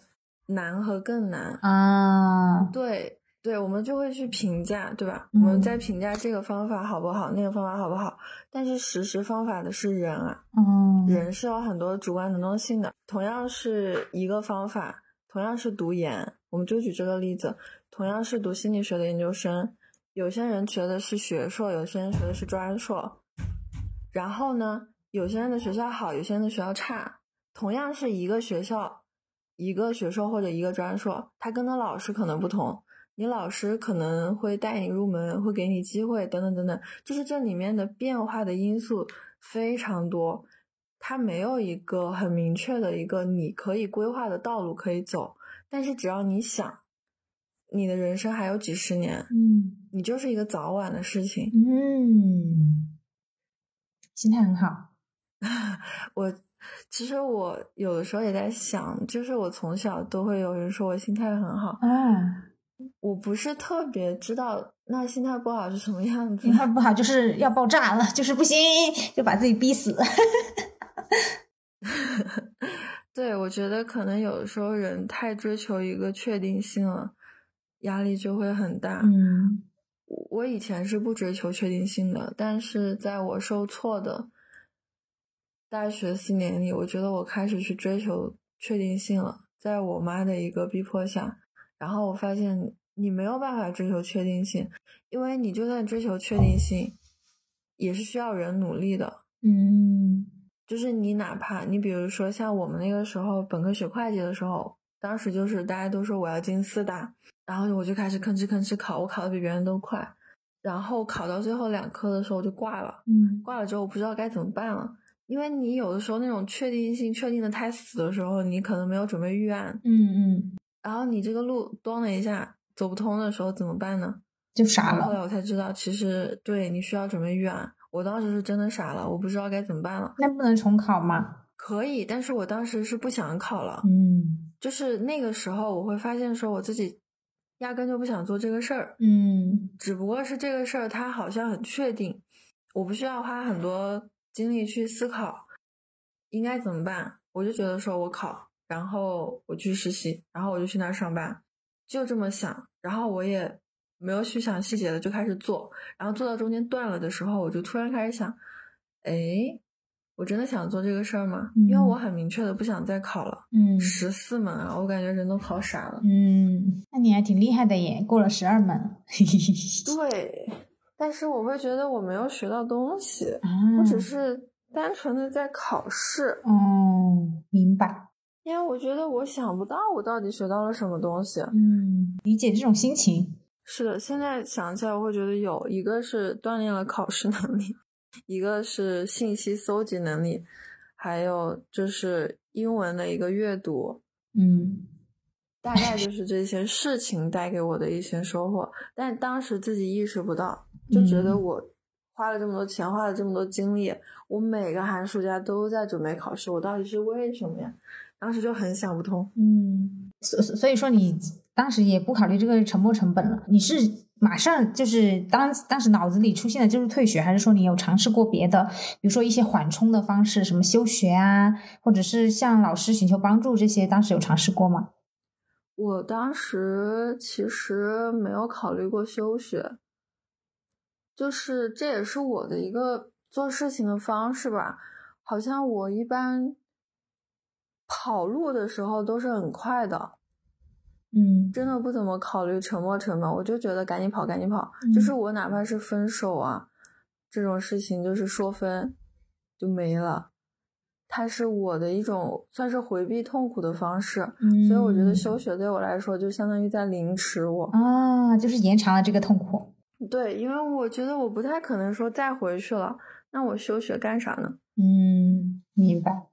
难和更难。啊。对对，我们就会去评价，对吧？嗯我们在评价这个方法好不好，那个方法好不好。但是实施方法的是人啊，嗯，人是有很多主观能动性的。同样是一个方法，同样是读研，我们就举这个例子，同样是读心理学的研究生，有些人学的是学硕，有些人学的是专硕。然后呢，有些人的学校好，有些人的学校差。同样是一个学校，一个学硕或者一个专硕，他跟的老师可能不同。你老师可能会带你入门，会给你机会，等等等等，就是这里面的变化的因素非常多，它没有一个很明确的一个你可以规划的道路可以走。但是只要你想，你的人生还有几十年，嗯你就是一个早晚的事情。嗯，心态很好。我其实我有的时候也在想，就是我从小都会有人说我心态很好，嗯，我不是特别知道那心态不好是什么样子心。态不好就是要爆炸了，就是不行，就把自己逼死。对，我觉得可能有的时候人太追求一个确定性了，压力就会很大。嗯我我以前是不追求确定性的，但是在我受挫的大学四年里，我觉得我开始去追求确定性了，在我妈的一个逼迫下，然后我发现你没有办法追求确定性，因为你就算追求确定性，也是需要人努力的。嗯。就是你哪怕你比如说像我们那个时候本科学会计的时候，当时就是大家都说我要进四大，然后我就开始吭哧吭哧考，我考的比别人都快，然后考到最后两科的时候就挂了，嗯。挂了之后我不知道该怎么办了，因为你有的时候那种确定性确定的太死的时候，你可能没有准备预案，嗯嗯然后你这个路咚了一下走不通的时候怎么办呢？就傻了后来。我才知道，其实对你需要准备预案。我当时是真的傻了，我不知道该怎么办了。那不能重考吗？可以，但是我当时是不想考了。嗯就是那个时候，我会发现说我自己压根就不想做这个事儿，嗯只不过是这个事儿它好像很确定，我不需要花很多精力去思考应该怎么办。我就觉得说我考，然后我去实习，然后我就去那儿上班，就这么想。然后我也没有去想细节的，就开始做。然后做到中间断了的时候，我就突然开始想，哎，我真的想做这个事儿吗？因为嗯我很明确的不想再考了。嗯十四门啊，我感觉人都考傻了。嗯，那你还挺厉害的耶，过了十二门。嘿嘿嘿对，但是我会觉得我没有学到东西，啊，我只是单纯的在考试，哦，明白。因为我觉得我想不到我到底学到了什么东西。嗯，理解这种心情。是的，现在想起来，我会觉得有一个是锻炼了考试能力，一个是信息搜集能力，还有就是英文的一个阅读，嗯大概就是这些事情带给我的一些收获，但当时自己意识不到，就觉得嗯我花了这么多钱，花了这么多精力，我每个寒暑假都在准备考试，我到底是为什么呀？当时就很想不通。嗯，所所所以说你当时也不考虑这个沉没成本了，你是马上就是当当时脑子里出现的就是退学，还是说你有尝试过别的，比如说一些缓冲的方式，什么休学啊，或者是向老师寻求帮助这些，当时有尝试过吗？我当时其实没有考虑过休学，就是这也是我的一个做事情的方式吧。好像我一般跑路的时候都是很快的，嗯真的不怎么考虑沉没成本，我就觉得赶紧跑，赶紧跑。就是我哪怕是分手啊这种事情，就是说分就没了。它是我的一种算是回避痛苦的方式，嗯所以我觉得休学对我来说就相当于在凌迟我。啊，就是延长了这个痛苦。对，因为我觉得我不太可能说再回去了，那我休学干啥呢？嗯，明白。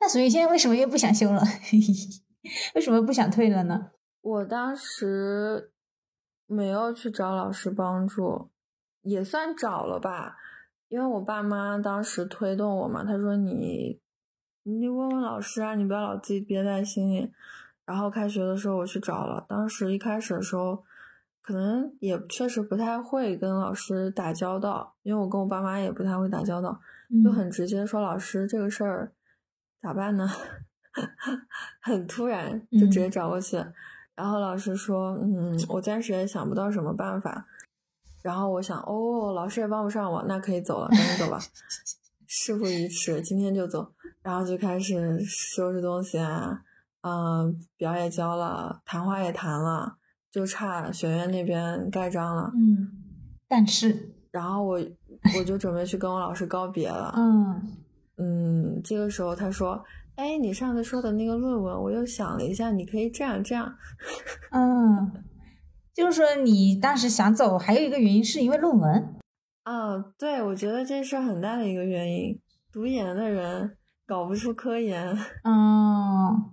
那所以现在为什么又不想休了？为什么不想退了呢？我当时没有去找老师帮助，也算找了吧，因为我爸妈当时推动我嘛，他说你你问问老师啊，你不要老自己憋在心里。然后开学的时候我去找了，当时一开始的时候，可能也确实不太会跟老师打交道，因为我跟我爸妈也不太会打交道，就嗯很直接说老师这个事儿咋办呢？很突然就直接找过去，然后老师说，嗯，我暂时也想不到什么办法。然后我想，哦，老师也帮不上我，那可以走了，赶紧走吧。事不宜迟，今天就走。然后就开始收拾东西啊，嗯、表也交了，谈话也谈了，就差学院那边盖章了。嗯，但是然后我我就准备去跟我老师告别了。嗯嗯，这个时候他说：“哎，你上次说的那个论文，我又想了一下，你可以这样这样。嗯，就是说你当时想走，还有一个原因是因为论文。啊，对，我觉得这是很大的一个原因。读研的人搞不出科研，嗯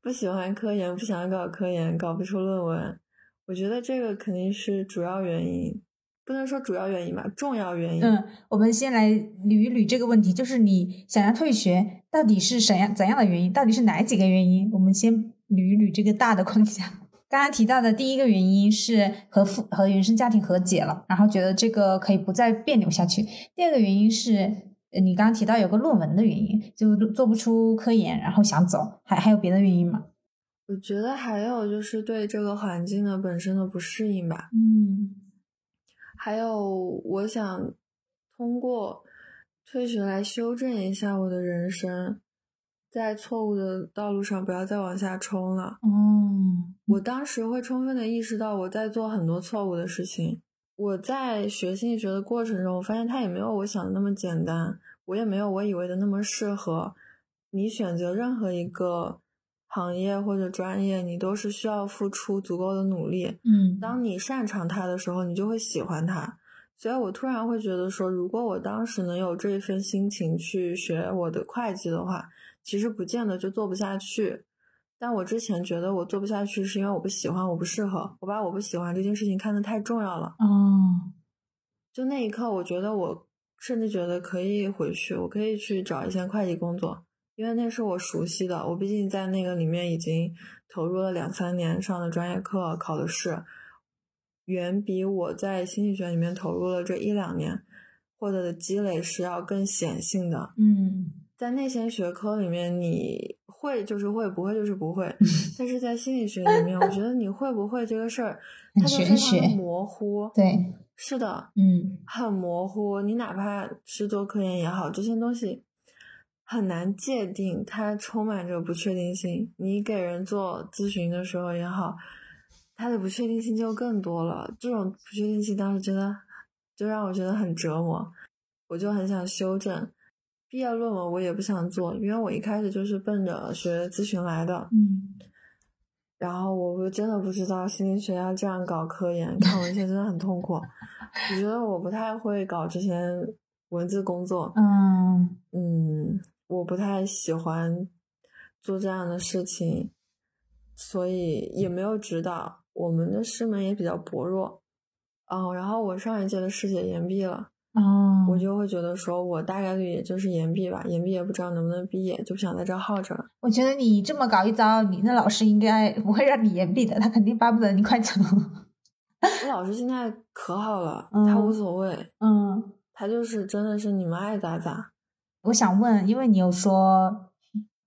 不喜欢科研，不想搞科研，搞不出论文。我觉得这个肯定是主要原因，不能说主要原因吧，重要原因。嗯，我们先来捋一捋这个问题，就是你想要退学，到底是怎样怎样的原因？到底是哪几个原因？我们先捋一捋这个大的框架。刚刚提到的第一个原因是和父和原生家庭和解了，然后觉得这个可以不再别扭下去。第二个原因是，你刚刚提到有个论文的原因，就做不出科研，然后想走，还还有别的原因吗？我觉得还有就是对这个环境的本身的不适应吧。嗯还有，我想通过退学来修正一下我的人生，在错误的道路上不要再往下冲了。哦我当时会充分的意识到我在做很多错误的事情。我在学心理学的过程中，我发现它也没有我想的那么简单，我也没有我以为的那么适合。你选择任何一个行业或者专业，你都是需要付出足够的努力。嗯当你擅长它的时候，你就会喜欢它。所以我突然会觉得说，如果我当时能有这一份心情去学我的会计的话，其实不见得就做不下去。但我之前觉得我做不下去，是因为我不喜欢，我不适合，我把我不喜欢这件事情看得太重要了。哦，就那一刻，我觉得我甚至觉得可以回去，我可以去找一些会计工作，因为那是我熟悉的。我毕竟在那个里面已经投入了两三年，上的专业课，考的试，远比我在心理学里面投入了这一两年获得的积累是要更显性的。嗯在那些学科里面，你会就是会，不会就是不会。但是在心理学里面，我觉得你会不会这个事儿，它就非常的学模糊。对，是的，嗯很模糊。你哪怕是做科研也好，这些东西很难界定，它充满着不确定性。你给人做咨询的时候也好，它的不确定性就更多了。这种不确定性当时真的就让我觉得很折磨，我就很想修正。毕业论文我也不想做，因为我一开始就是奔着学咨询来的。嗯然后我真的不知道心理学要这样搞科研，看文献真的很痛苦。我觉得我不太会搞这些文字工作，嗯嗯，我不太喜欢做这样的事情，所以也没有指导。我们的师门也比较薄弱，嗯，然后我上一届的师姐延毕了，哦，我就会觉得说我大概率也就是延毕吧，延毕也不知道能不能毕业，就不想在这耗着了。我觉得你这么搞一遭，你那老师应该不会让你延毕的，他肯定巴不得你快走。我 老师现在可好了，他无所谓。嗯，他就是真的是你们爱咋咋。我想问，因为你有说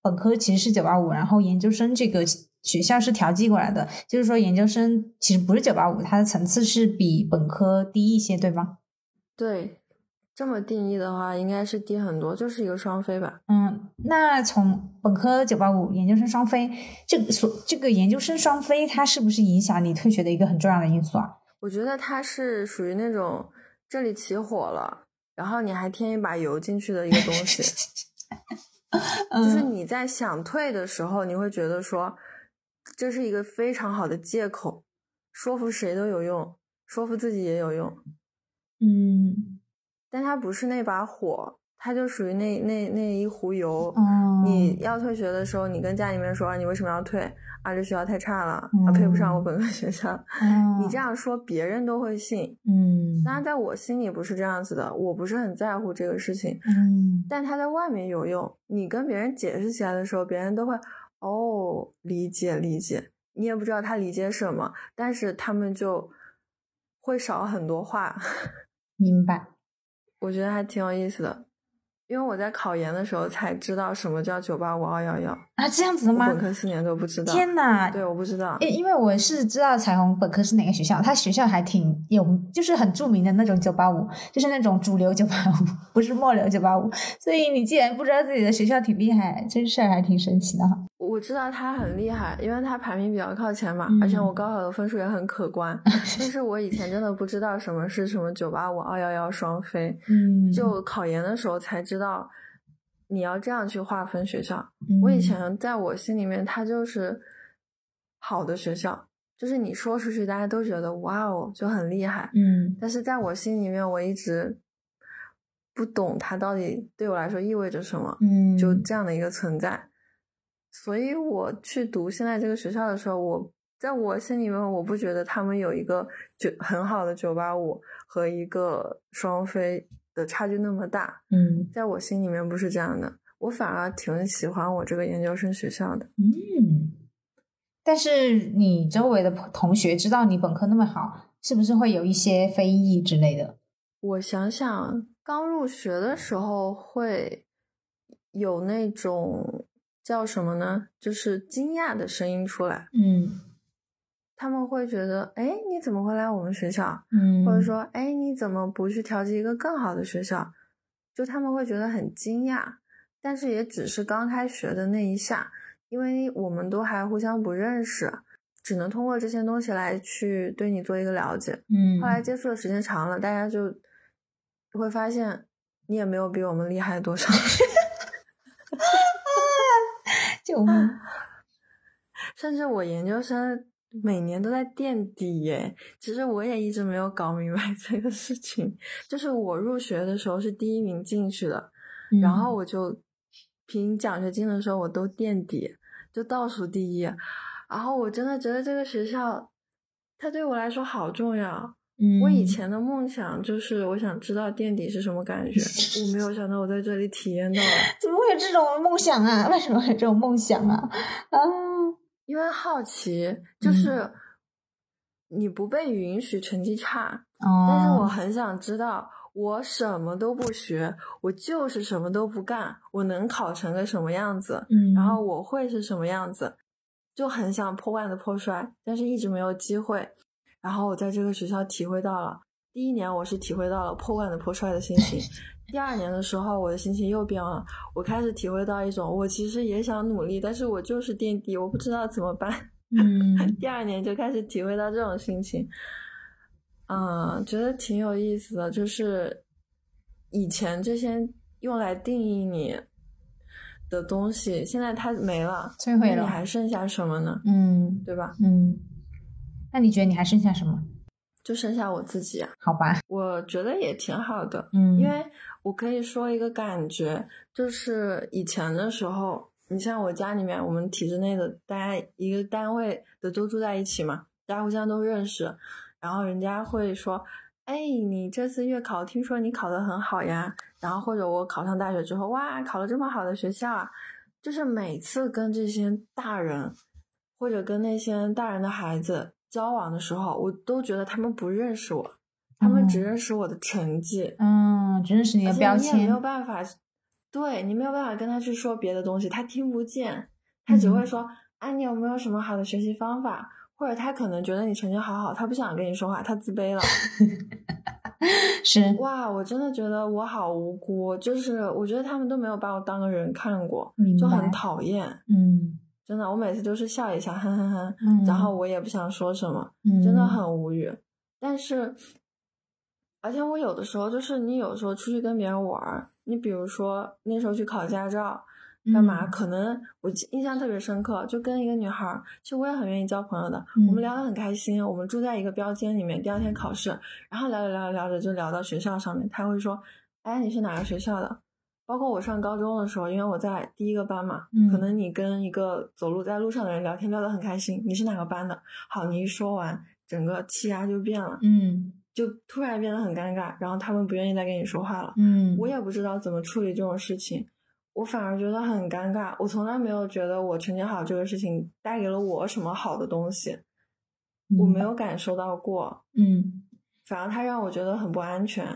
本科其实是九八五，然后研究生这个学校是调剂过来的，就是说研究生其实不是九八五，它的层次是比本科低一些，对吗？对，这么定义的话，应该是低很多，就是一个双非吧。嗯，那从本科九八五，研究生双非，这个所这个研究生双非，它是不是影响你退学的一个很重要的因素啊？我觉得它是属于那种这里起火了，然后你还添一把油进去的一个东西。就是你在想退的时候，你会觉得说这是一个非常好的借口，说服谁都有用，说服自己也有用。嗯，但它不是那把火，它就属于那那那一壶油。哦，你要退学的时候，你跟家里面说你为什么要退啊？这学校太差了，啊，配不上我本科学校。哦你这样说，别人都会信。嗯，当然，在我心里不是这样子的，我不是很在乎这个事情。嗯但他在外面有用，你跟别人解释起来的时候，别人都会哦理解理解。你也不知道他理解什么，但是他们就会少很多话。明白。我觉得还挺有意思的，因为我在考研的时候才知道什么叫九八五二幺幺，啊，这样子的吗？本科四年都不知道。天哪！对，我不知道。因因为我是知道彩虹本科是哪个学校，它学校还挺有，就是很著名的那种九八五，就是那种主流九八五，不是末流九八五。所以你既然不知道自己的学校挺厉害，这事儿还挺神奇的哈。我知道他很厉害，因为他排名比较靠前嘛，嗯而且我高考的分数也很可观。但是我以前真的不知道什么是什么九八五二幺幺双非，嗯就考研的时候才知道你要这样去划分学校。嗯我以前在我心里面，它就是好的学校，就是你说出去大家都觉得哇哦就很厉害，嗯但是在我心里面，我一直不懂它到底对我来说意味着什么。嗯就这样的一个存在。所以我去读现在这个学校的时候，我在我心里面，我不觉得他们有一个就很好的九八五和一个双非的差距那么大，嗯在我心里面不是这样的。我反而挺喜欢我这个研究生学校的。嗯。但是你周围的同学知道你本科那么好，是不是会有一些非议之类的？我想想，刚入学的时候会有那种叫什么呢？就是惊讶的声音出来。嗯他们会觉得，哎，你怎么会来我们学校？嗯，或者说，哎，你怎么不去调剂一个更好的学校？就他们会觉得很惊讶，但是也只是刚开学的那一下，因为我们都还互相不认识，只能通过这些东西来去对你做一个了解。嗯，后来接触的时间长了，大家就会发现你也没有比我们厉害多少。救命！甚至我研究生每年都在垫底耶，其实我也一直没有搞明白 这个事情。就是我入学的时候是第一名进去的，然后我就凭奖学金的时候我都垫底，就倒数第一。然后我真的觉得这个学校，它对我来说好重要。嗯，我以前的梦想就是我想知道垫底是什么感觉，我没有想到我在这里体验到了。怎么会有这种梦想啊？为什么会有这种梦想啊？啊，因为好奇，就是你不被允许成绩差，但是我哦，很想知道，我什么都不学，我就是什么都不干，我能考成个什么样子，嗯，然后我会是什么样子，就很想破罐子破摔，但是一直没有机会。然后我在这个学校体会到了，第一年我是体会到了破罐子破摔的心情，第二年的时候我的心情又变了，我开始体会到一种我其实也想努力，但是我就是垫底，我不知道怎么办。嗯 第二年就开始体会到这种心情，嗯，觉得挺有意思的。就是以前这些用来定义你的东西，现在它没了，摧毁了那你还剩下什么呢？嗯对吧？嗯，那你觉得你还剩下什么？就剩下我自己啊，好吧，我觉得也挺好的，嗯，因为我可以说一个感觉，就是以前的时候，你像我家里面，我们体制内的大家一个单位的都住在一起嘛，大家互相都认识，然后人家会说，哎，你这次月考听说你考得很好呀，然后或者我考上大学之后，哇，考了这么好的学校啊，就是每次跟这些大人或者跟那些大人的孩子交往的时候，我都觉得他们不认识我，他们只嗯认识我的成绩。嗯，只认识你的标而且你也没有，办法，对你没有办法跟他去说别的东西，他听不见，他只会嗯说，啊，你有没有什么好的学习方法？或者他可能觉得你成绩好好，他不想跟你说话，他自卑了。是哇，我真的觉得我好无辜，就是我觉得他们都没有把我当个人看过，就很讨厌。嗯真的，我每次都是笑一下，哼哼哼，嗯，然后我也不想说什么，嗯真的很无语。但是，而且我有的时候就是你有时候出去跟别人玩儿，你比如说那时候去考驾照，干嘛？嗯可能我印象特别深刻，就跟一个女孩儿，其实我也很愿意交朋友的，嗯我们聊得很开心，我们住在一个标间里面，第二天考试，然后聊着聊着聊着就聊到学校上面，他会说，哎，你是哪个学校的？包括我上高中的时候，因为我在第一个班嘛，嗯可能你跟一个走路在路上的人聊天聊得很开心，你是哪个班的？好，你一说完，整个气压就变了，嗯就突然变得很尴尬，然后他们不愿意再跟你说话了。嗯，我也不知道怎么处理这种事情，我反而觉得很尴尬。我从来没有觉得我成绩好这个事情带给了我什么好的东西，我没有感受到过，嗯反而它让我觉得很不安全。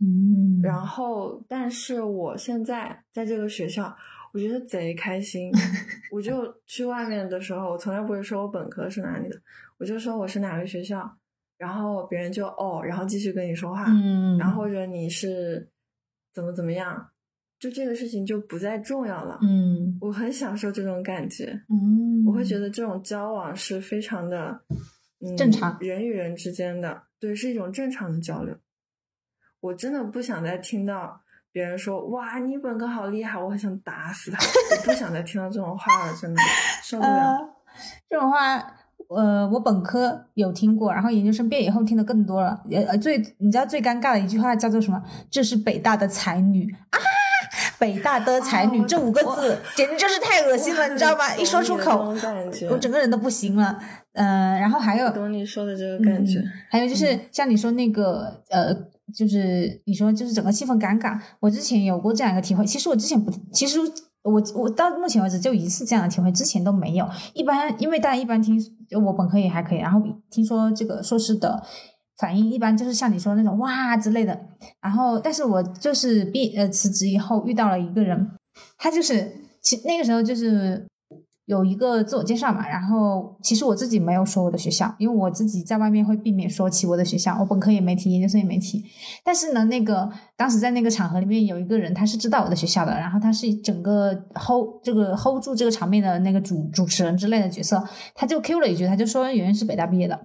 嗯，然后，但是我现在在这个学校，我觉得贼开心。我就去外面的时候，我从来不会说我本科是哪里的，我就说我是哪个学校，然后别人就哦，然后继续跟你说话，嗯，然后或者你是怎么怎么样，就这个事情就不再重要了。嗯我很享受这种感觉，嗯，我会觉得这种交往是非常的，嗯，正常人与人之间的，对，是一种正常的交流。我真的不想再听到别人说哇，你本科好厉害，我很想打死他。我不想再听到这种话了，真的受不了。呃，这种话，呃，我本科有听过，然后研究生毕业以后听的更多了。呃呃，最你知道最尴尬的一句话叫做什么？这是北大的才女啊！北大的才女、这五个字简直就是太恶心了，你知道吗？一说出口，我整个人都不行了。嗯、然后还有懂你说的这个感觉。嗯还有就是像你说那个呃，就是你说就是整个气氛尴尬。我之前有过这样一个体会，其实我之前不，其实我我到目前为止就一次这样的体会，之前都没有。一般因为大家一般听，我本科也还可以，然后听说这个硕士的反应一般就是像你说那种哇之类的。然后，但是我就是毕呃辞职以后遇到了一个人，他就是其那个时候就是有一个自我介绍嘛，然后其实我自己没有说我的学校，因为我自己在外面会避免说起我的学校，我本科也没提，研究生也没提。但是呢，那个当时在那个场合里面有一个人，他是知道我的学校的，然后他是整个 hold 这个 hold 住这个场面的那个主主持人之类的角色，他就 Q 了一句，他就说圆圆是北大毕业的。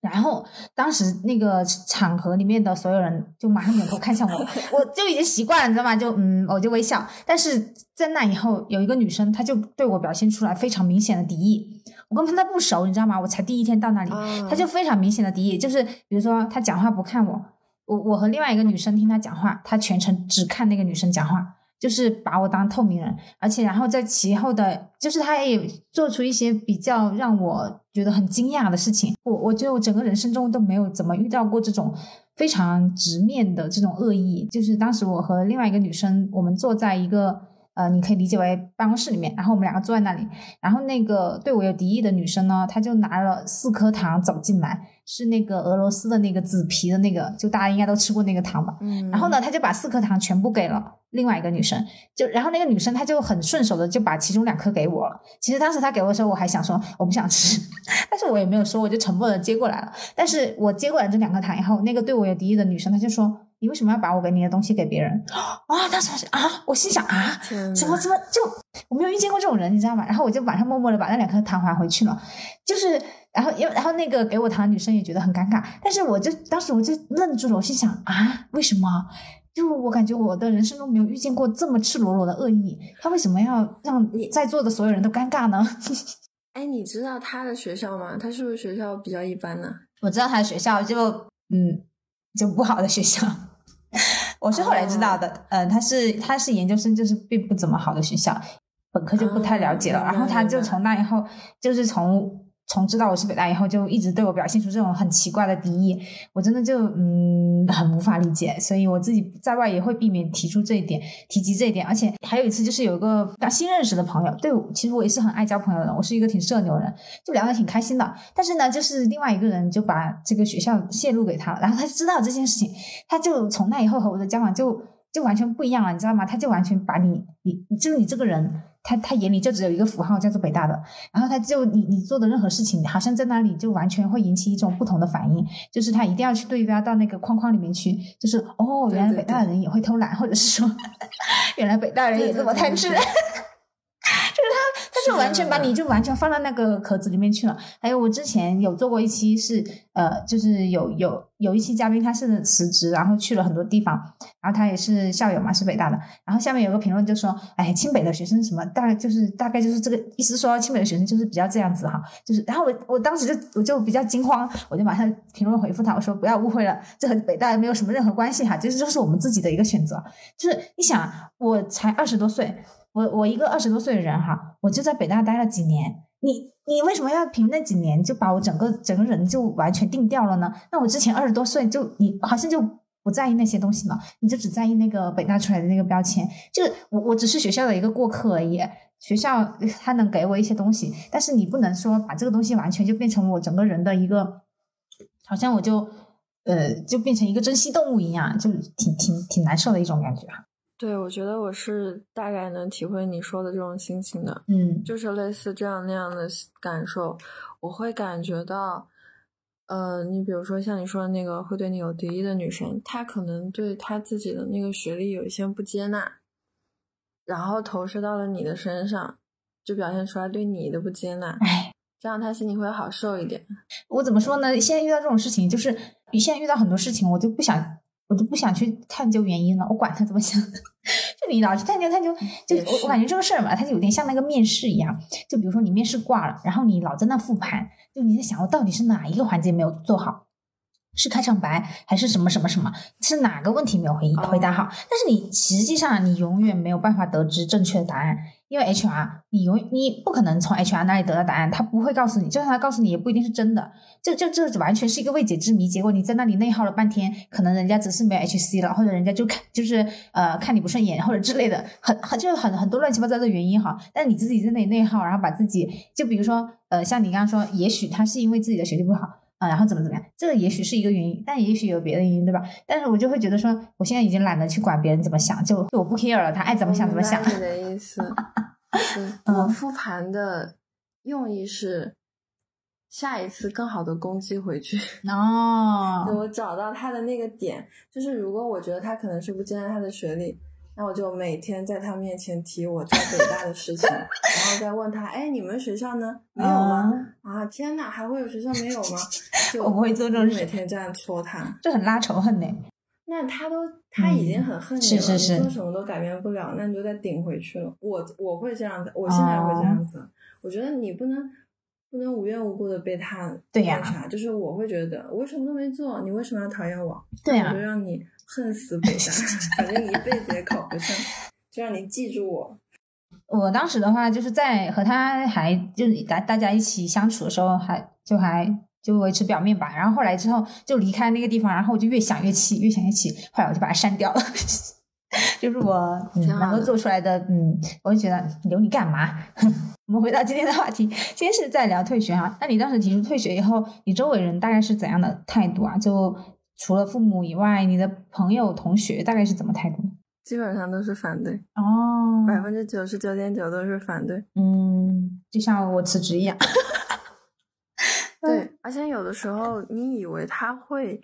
然后当时那个场合里面的所有人就马上扭头看向我，我就已经习惯了，你知道吗？就嗯，我就微笑。但是在那以后，有一个女生，她就对我表现出来非常明显的敌意。我跟她不熟，你知道吗？我才第一天到那里，啊她就非常明显的敌意，就是比如说她讲话不看我，我我和另外一个女生听她讲话，她全程只看那个女生讲话。就是把我当透明人，而且然后在其后的，就是他也做出一些比较让我觉得很惊讶的事情。我我觉得我整个人生中都没有怎么遇到过这种非常直面的这种恶意。就是当时我和另外一个女生，我们坐在一个呃，你可以理解为办公室里面，然后我们两个坐在那里，然后那个对我有敌意的女生呢，她就拿了四颗糖走进来。是那个俄罗斯的那个紫皮的那个，就大家应该都吃过那个糖吧。嗯，然后呢，她就把四颗糖全部给了另外一个女生，就然后那个女生她就很顺手的就把其中两颗给我了。其实当时她给我的时候，我还想说我不想吃，但是我也没有说，我就沉默的接过来了。但是我接过来这两颗糖以后，那个对我有敌意的女生，她就说：“你为什么要把我给你的东西给别人？” 啊，当时啊，我心想啊，怎么怎么就我没有遇见过这种人，你知道吗？然后我就晚上默默的把那两颗糖还回去了，就是。然后，因为然后那个给我糖的女生也觉得很尴尬，但是我就当时我就愣住了，我心想啊，为什么？就我感觉我的人生中没有遇见过这么赤裸裸的恶意，他为什么要让在座的所有人都尴尬呢？哎，你知道他的学校吗？他是不是学校比较一般呢？我知道他的学校就嗯，就不好的学校。我是后来知道的，嗯，他是他是研究生，就是并不怎么好的学校，本科就不太了解了。然后他就从那以后，就是从。从知道我是北大以后，就一直对我表现出这种很奇怪的敌意，我真的就嗯很无法理解，所以我自己在外也会避免提出这一点，提及这一点。而且还有一次，就是有一个新认识的朋友，对，其实我也是很爱交朋友的，我是一个挺社牛人，就聊得挺开心的。但是呢，就是另外一个人就把这个学校泄露给他了，然后他知道这件事情，他就从那以后和我的交往就就完全不一样了，你知道吗？他就完全把你你就是你这个人。他他眼里就只有一个符号叫做北大的，然后他就你你做的任何事情，好像在那里就完全会引起一种不同的反应，就是他一定要去对标到那个框框里面去，就是哦，原来北大的人也会偷懒，或者是说，原来北大人也这么贪吃。就是他，他就完全把你就完全放到那个壳子里面去了。还有我之前有做过一期是，呃，就是有有有一期嘉宾他是辞职，然后去了很多地方，然后他也是校友嘛，是北大的。然后下面有个评论就说，哎，清北的学生什么，大概就是大概就是这个意思，说清北的学生就是比较这样子哈。就是，然后我我当时就我就比较惊慌，我就马上评论回复他，我说不要误会了，这和北大没有什么任何关系哈，就是这是我们自己的一个选择。就是你想，我才二十多岁。我我一个二十多岁的人哈，我就在北大待了几年，你你为什么要凭那几年就把我整个整个人就完全定掉了呢？那我之前二十多岁就你好像就不在意那些东西了，你就只在意那个北大出来的那个标签，就我我只是学校的一个过客而已，学校它能给我一些东西，但是你不能说把这个东西完全就变成我整个人的一个，好像我就呃就变成一个珍稀动物一样，就挺挺挺难受的一种感觉哈。对，我觉得我是大概能体会你说的这种心情的，嗯，就是类似这样那样的感受，我会感觉到，呃，你比如说像你说的那个会对你有敌意的女生，她可能对她自己的那个学历有一些不接纳，然后投射到了你的身上，就表现出来对你的不接纳，哎，这样她心里会好受一点。我怎么说呢？现在遇到这种事情，就是你现在遇到很多事情，我就不想。我都不想去探究原因了，我管他怎么想，就你老去探究探究，就我我感觉这个事儿嘛，它就有点像那个面试一样，就比如说你面试挂了，然后你老在那复盘，就你在想我到底是哪一个环节没有做好，是开场白还是什么什么什么，是哪个问题没有回回答好，但是你实际上你永远没有办法得知正确的答案。因为 HR，你永你不可能从 HR 那里得到答案，他不会告诉你，就算他告诉你，也不一定是真的。就就这完全是一个未解之谜。结果你在那里内耗了半天，可能人家只是没有 HC 了，或者人家就看就是呃看你不顺眼，或者之类的，很很就是很很多乱七八糟的原因哈。但是你自己在那里内耗，然后把自己就比如说呃像你刚刚说，也许他是因为自己的学历不好。啊，然后怎么怎么样？这个也许是一个原因，但也许有别的原因，对吧？但是我就会觉得说，我现在已经懒得去管别人怎么想，就我不 care 了，他爱怎么想怎么想。你的意思，我复盘的用意是下一次更好的攻击回去。哦，我找到他的那个点，就是如果我觉得他可能是不接纳他的学历。那我就每天在他面前提我在北大的事情，然后再问他：“哎，你们学校呢？没有吗？啊，天呐，还会有学校没有吗？”就我不会做这种事每天这样戳他，这很拉仇恨呢。那他都他已经很恨你了，你做什么都改变不了，那你就再顶回去了。我我会这样子，我现在会这样子。我觉得你不能不能无缘无故的被他对呀，就是我会觉得我什么都没做，你为什么要讨厌我？对呀，我就让你。恨死北大，反正一辈子也考不上。就让你记住我。我当时的话，就是在和他还就是大大家一起相处的时候，还就还就维持表面吧。然后后来之后就离开那个地方，然后我就越想越气，越想越气。后来我就把它删掉了。就是我嗯能够做出来的，嗯，我就觉得留你干嘛？我们回到今天的话题，今天是在聊退学哈。那你当时提出退学以后，你周围人大概是怎样的态度啊？就除了父母以外，你的朋友、同学大概是怎么态度？基本上都是反对哦，百分之九十九点九都是反对。嗯，就像我辞职一样。对，而且有的时候你以为他会。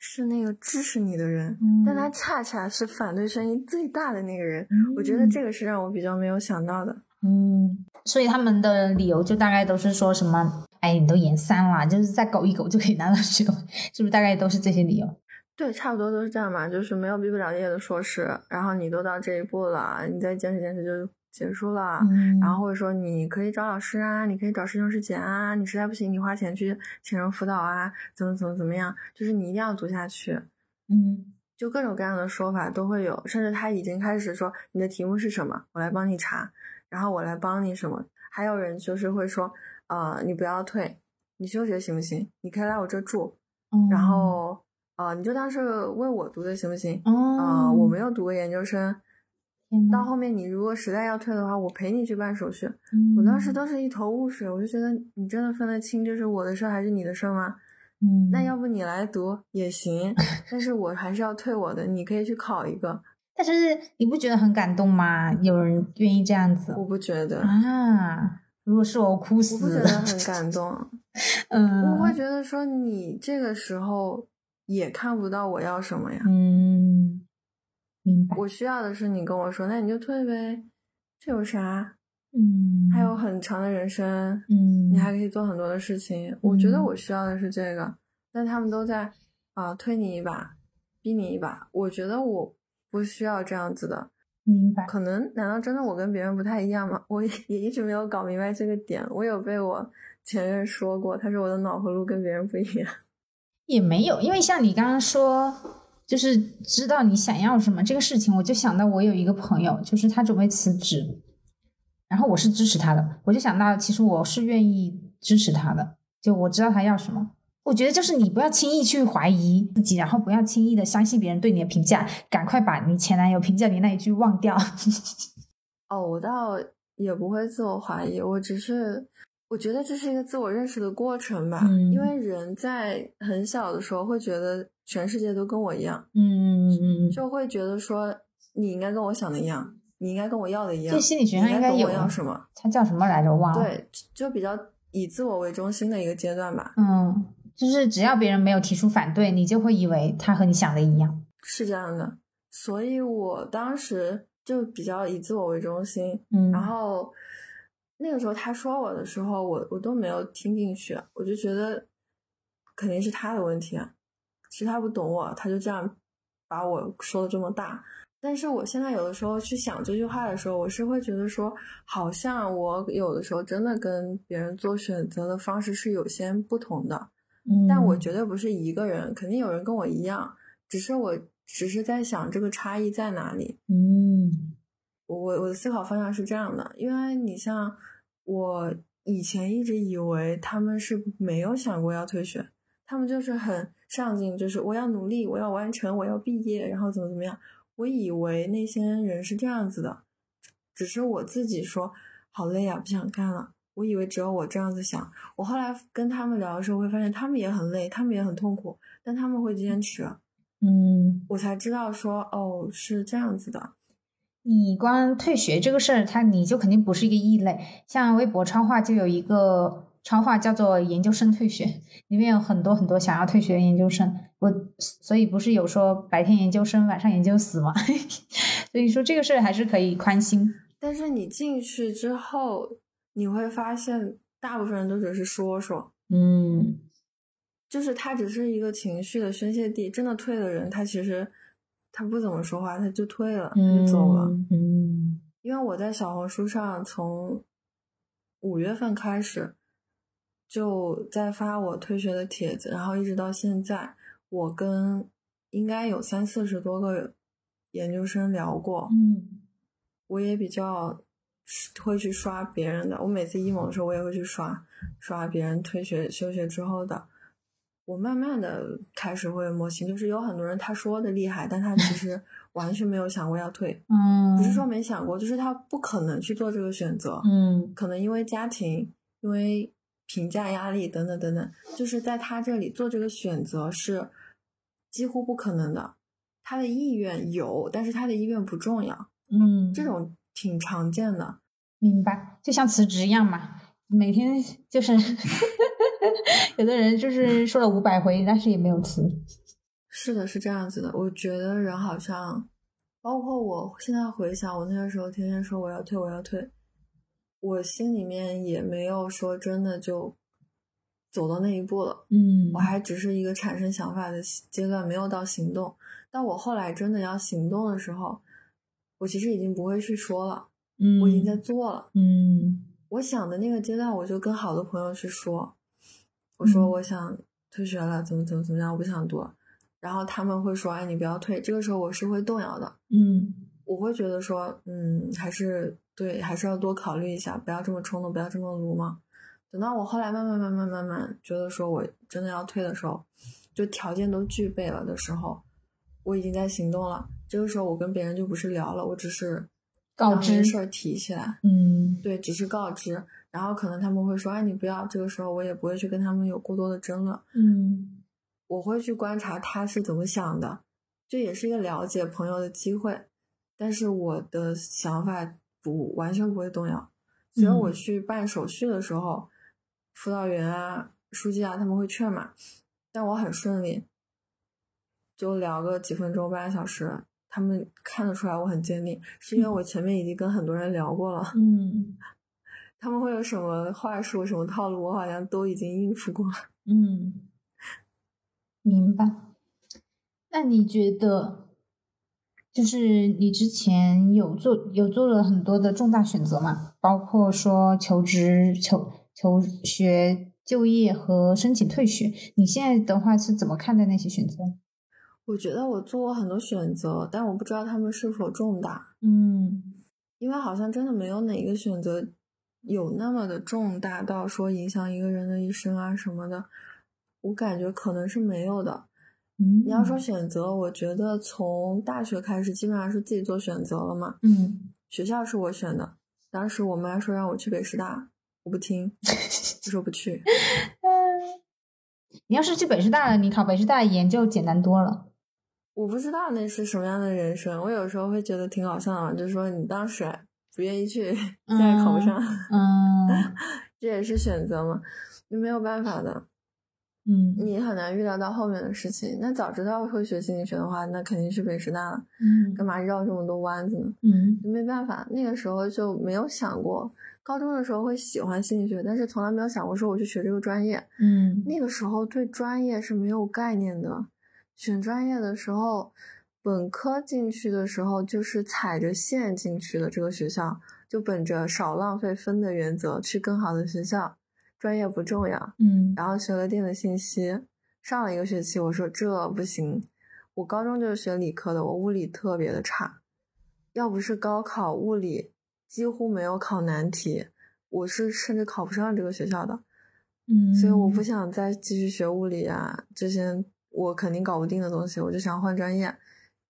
是那个支持你的人，但他恰恰是反对声音最大的那个人。我觉得这个是让我比较没有想到的。嗯，所以他们的理由就大概都是说什么？哎，你都研三了，就是再苟一苟就可以拿到学位，是不是？大概都是这些理由。对，差不多都是这样嘛，就是没有毕不了业的硕士，然后你都到这一步了，你再坚持坚持就。结束了，然后或者说你可以找老师啊，你可以找师兄师姐啊，你实在不行你花钱去请人辅导啊，怎么怎么怎么样，就是你一定要读下去，嗯，就各种各样的说法都会有，甚至他已经开始说你的题目是什么，我来帮你查，然后我来帮你什么，还有人就是会说，呃，你不要退，你休学行不行？你可以来我这住，然后呃，你就当是为我读的行不行？啊，我没有读过研究生。到后面，你如果实在要退的话，我陪你去办手续。我当时都是一头雾水，我就觉得你真的分得清这是我的事还是你的事吗？嗯，那要不你来读也行，但是我还是要退我的，你可以去考一个。但是你不觉得很感动吗？有人愿意这样子？我不觉得啊。如果是我，哭死。我不觉得很感动。嗯，我会觉得说你这个时候也看不到我要什么呀。嗯。明白我需要的是你跟我说，那你就退呗，这有啥？嗯，还有很长的人生，嗯，你还可以做很多的事情。我觉得我需要的是这个，但他们都在啊推你一把，逼你一把。我觉得我不需要这样子的，明白？可能难道真的我跟别人不太一样吗？我 也一直没有搞明白这个点。我有被我前任说过，他说我的脑回路跟别人不一样，也没有，因为像你刚刚说。就是知道你想要什么这个事情，我就想到我有一个朋友，就是他准备辞职，然后我是支持他的，我就想到其实我是愿意支持他的，就我知道他要什么。我觉得就是你不要轻易去怀疑自己，然后不要轻易的相信别人对你的评价，赶快把你前男友评价你那一句忘掉。哦，我倒也不会自我怀疑，我只是我觉得这是一个自我认识的过程吧，因为人在很小的时候会觉得。全世界都跟我一样，嗯，就会觉得说你应该跟我想的一样，你应该跟我要的一样。这心理学上应该有要什么？它叫什么来着？忘了。对，就比较以自我为中心的一个阶段吧。嗯，就是只要别人没有提出反对，你就会以为他和你想的一样。是这样的，所以我当时就比较以自我为中心。嗯，然后那个时候他说我的时候，我我都没有听进去，我就觉得肯定是他的问题啊。其实他不懂我，他就这样把我说的这么大。但是我现在有的时候去想这句话的时候，我是会觉得说，好像我有的时候真的跟别人做选择的方式是有些不同的。嗯，但我绝对不是一个人，肯定有人跟我一样，只是我只是在想这个差异在哪里。嗯，我我的思考方向是这样的，因为你像我以前一直以为他们是没有想过要退学。他们就是很上进，就是我要努力，我要完成，我要毕业，然后怎么怎么样。我以为那些人是这样子的，只是我自己说好累啊，不想干了。我以为只有我这样子想。我后来跟他们聊的时候，会发现他们也很累，他们也很痛苦，但他们会坚持。嗯，我才知道说哦，是这样子的。你光退学这个事儿，他你就肯定不是一个异类。像微博超话就有一个。超话叫做研究生退学，里面有很多很多想要退学的研究生。我所以不是有说白天研究生，晚上研究死吗？所以说这个事儿还是可以宽心。但是你进去之后，你会发现大部分人都只是说说，嗯，就是他只是一个情绪的宣泄地。真的退的人，他其实他不怎么说话，他就退了，他就走了。嗯，因为我在小红书上从五月份开始。就在发我退学的帖子，然后一直到现在，我跟应该有三四十多个研究生聊过，嗯，我也比较会去刷别人的。我每次 emo 的时候，我也会去刷刷别人退学休学之后的。我慢慢的开始会摸清，就是有很多人他说的厉害，但他其实 完全没有想过要退。嗯，不是说没想过，就是他不可能去做这个选择。嗯可能因为家庭，因为评价压力等等等等，就是在他这里做这个选择是几乎不可能的。他的意愿有，但是他的意愿不重要，嗯，这种挺常见的。明白，就像辞职一样嘛，每天就是 有的人就是说了五百回，但是也没有辞。是的，是这样子的。我觉得人好像，包括我现在回想，我那个时候天天说我要退，我要退，我心里面也没有说真的就走到那一步了。嗯我还只是一个产生想法的阶段，没有到行动。但我后来真的要行动的时候，我其实已经不会去说了，嗯，我已经在做了。嗯我想的那个阶段，我就跟好多朋友去说，我说嗯我想退学了，怎么怎么怎么样，我不想读了。然后他们会说：“哎，你不要退。”这个时候我是会动摇的，嗯我会觉得说，嗯，还是对，还是要多考虑一下，不要这么冲动，不要这么鲁莽。等到我后来慢慢慢慢慢慢觉得说我真的要退的时候，就条件都具备了的时候，我已经在行动了。这个时候我跟别人就不是聊了，我只是告知事儿提起来，嗯对，只是告知。然后可能他们会说，哎，你不要。这个时候我也不会去跟他们有过多的争论，嗯我会去观察他是怎么想的，这也是一个了解朋友的机会。但是我的想法不完全不会动摇。虽然我嗯去办手续的时候，辅导员啊、书记啊他们会劝嘛，但我很顺利，就聊个几分钟、半个小时，他们看得出来我很坚定，是因为我前面已经跟很多人聊过了，嗯 他们会有什么话术、什么套路，我好像都已经应付过了。嗯，明白。那你觉得，就是你之前有做有做了很多的重大选择嘛？包括说求职、求求学、就业和申请退学。你现在的话是怎么看待那些选择？我觉得我做过很多选择，但我不知道他们是否重大，嗯因为好像真的没有哪个选择有那么的重大到说影响一个人的一生啊什么的。我感觉可能是没有的。嗯，你要说选择，我觉得从大学开始基本上是自己做选择了嘛。嗯学校是我选的，当时我妈说让我去北师大，我不听，我说不去。嗯，你要是去北师大了，你考北师大研就简单多了。我不知道那是什么样的人生，我有时候会觉得挺搞笑的嘛，就是说你当时不愿意去，现 在考不上，嗯 这也是选择嘛，你没有办法的，嗯你很难预料到后面的事情。那早知道会学心理学的话，那肯定去北师大了，嗯干嘛绕这么多弯子呢？嗯没办法，那个时候就没有想过，高中的时候会喜欢心理学，但是从来没有想过说我去学这个专业。嗯那个时候对专业是没有概念的，选专业的时候，本科进去的时候就是踩着线进去的这个学校，就本着少浪费分的原则去更好的学校，专业不重要。嗯然后学了电子信息，上了一个学期，我说这不行，我高中就是学理科的，我物理特别的差，要不是高考物理几乎没有考难题，我是甚至考不上这个学校的。嗯，所以我不想再继续学物理啊，这些我肯定搞不定的东西，我就想换专业。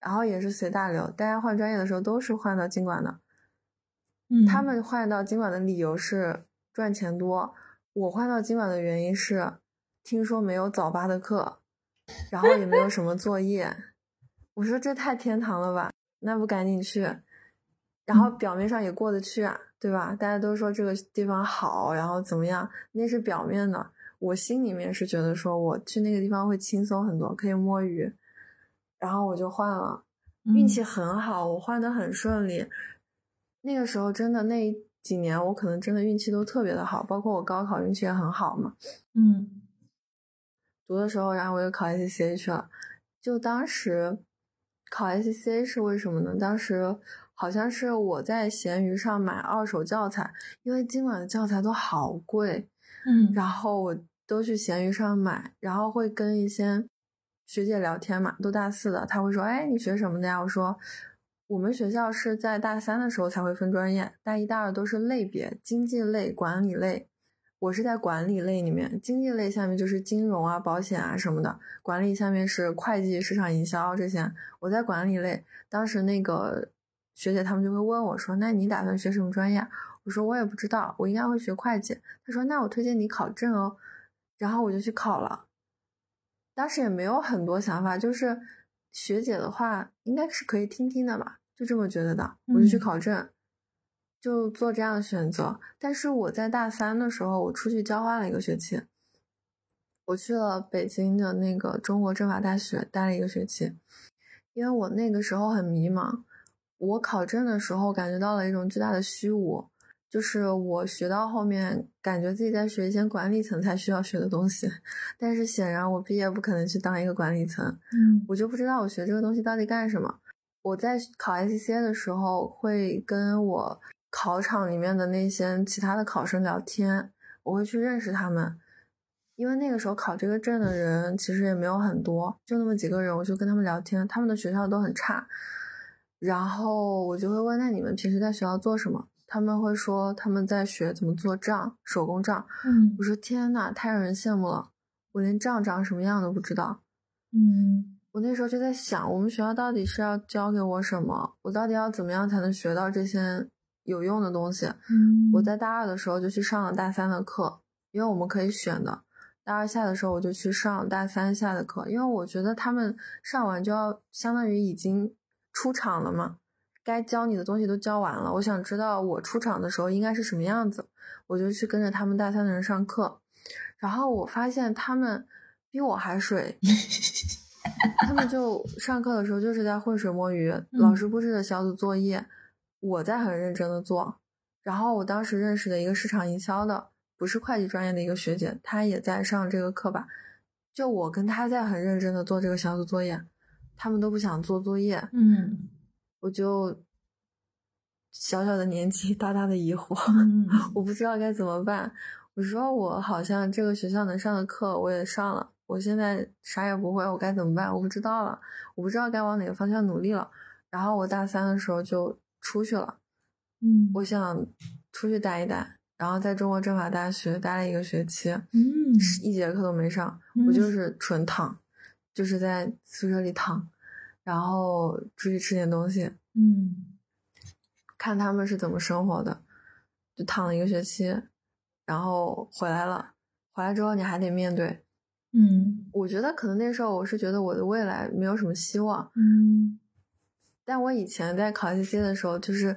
然后也是随大流，大家换专业的时候都是换到经管的。嗯他们换到经管的理由是赚钱多，我换到经管的原因是听说没有早八的课，然后也没有什么作业。我说这太天堂了吧，那不赶紧去？然后表面上也过得去啊，对吧？大家都说这个地方好，然后怎么样？那是表面的，我心里面是觉得说我去那个地方会轻松很多，可以摸鱼。然后我就换了，运气很好，我换的很顺利。那个时候真的那几年，我可能真的运气都特别的好，包括我高考运气也很好嘛。嗯读的时候，然后我又考 SCCA 去了。就当时考 SCCA 是为什么呢？当时好像是我在闲鱼上买二手教材，因为今晚的教材都好贵，嗯然后我都去闲鱼上买，然后会跟一些学姐聊天嘛，都大四的，她会说：“哎，你学什么的呀？”我说：“我们学校是在大三的时候才会分专业，大一、大二都是类别，经济类、管理类。我是在管理类里面，经济类下面就是金融啊、保险啊什么的，管理下面是会计、市场营销这些。我在管理类，当时那个学姐他们就会问我说：“那你打算学什么专业？”我说：“我也不知道，我应该会学会计。”他说：“那我推荐你考证哦。”然后我就去考了，当时也没有很多想法，就是学姐的话应该是可以听听的吧，就这么觉得的，我就去考证。就做这样的选择，但是我在大三的时候，我出去交换了一个学期，我去了北京的那个中国政法大学待了一个学期，因为我那个时候很迷茫，我考证的时候感觉到了一种巨大的虚无，就是我学到后面感觉自己在学一些管理层才需要学的东西，但是显然我毕业不可能去当一个管理层，嗯，我就不知道我学这个东西到底干什么。我在考 ICCA 的时候会跟我。考场里面的那些其他的考生聊天，我会去认识他们，因为那个时候考这个证的人其实也没有很多，就那么几个人，我就跟他们聊天，他们的学校都很差，然后我就会问，那你们平时在学校做什么？他们会说他们在学怎么做账，手工账。嗯，我说天呐，太让人羡慕了，我连账长什么样都不知道。嗯，我那时候就在想，我们学校到底是要教给我什么？我到底要怎么样才能学到这些？有用的东西，嗯，我在大二的时候就去上了大三的课，因为我们可以选的。大二下的时候我就去上大三下的课，因为我觉得他们上完就要相当于已经出场了嘛，该教你的东西都教完了。我想知道我出场的时候应该是什么样子，我就去跟着他们大三的人上课，然后我发现他们比我还水，他们就上课的时候就是在浑水摸鱼，老师布置的小组作业。我在很认真的做，然后我当时认识的一个市场营销的，不是会计专业的一个学姐，她也在上这个课吧。就我跟她在很认真的做这个小组作业，他们都不想做作业，嗯，我就小小的年纪，大大的疑惑，我不知道该怎么办。我说我好像这个学校能上的课我也上了，我现在啥也不会，我该怎么办？我不知道了，我不知道该往哪个方向努力了。然后我大三的时候就。出去了，嗯，我想出去待一待，然后在中国政法大学待了一个学期，嗯，一节课都没上，我就是纯躺，就是在宿舍里躺，然后出去吃点东西，嗯，看他们是怎么生活的，就躺了一个学期，然后回来了，回来之后你还得面对，嗯，我觉得可能那时候我是觉得我的未来没有什么希望，嗯。但我以前在考 CC 的时候，就是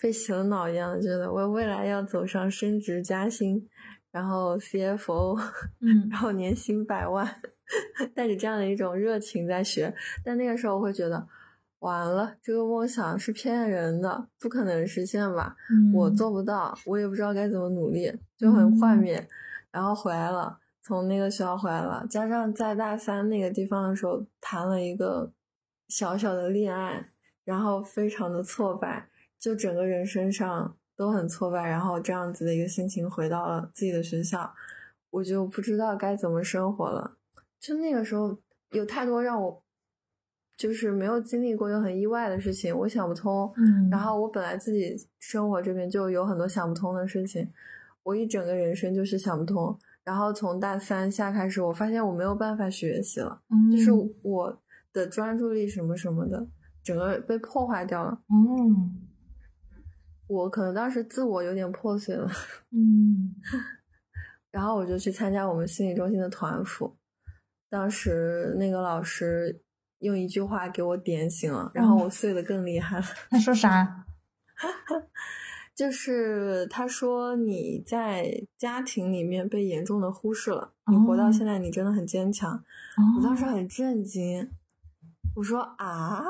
被洗了脑一样的，觉得我未来要走上升职加薪，然后 CFO，嗯，然后年薪百万，带着这样的一种热情在学。但那个时候我会觉得，完了，这个梦想是骗人的，不可能实现吧？我做不到，我也不知道该怎么努力，就很幻灭。然后回来了，从那个学校回来了，加上在大三那个地方的时候谈了一个小小的恋爱。然后非常的挫败，就整个人身上都很挫败，然后这样子的一个心情回到了自己的学校，我就不知道该怎么生活了。就那个时候有太多让我就是没有经历过又很意外的事情，我想不通。嗯，然后我本来自己生活这边就有很多想不通的事情，我一整个人生就是想不通。然后从大三下开始，我发现我没有办法学习了，就是我的专注力什么什么的。整个被破坏掉了。嗯，我可能当时自我有点破碎了。嗯，然后我就去参加我们心理中心的团辅。当时那个老师用一句话给我点醒了，然后我碎的更厉害了。他说啥？就是他说你在家庭里面被严重的忽视了，你活到现在，你真的很坚强。我当时很震惊。我说啊，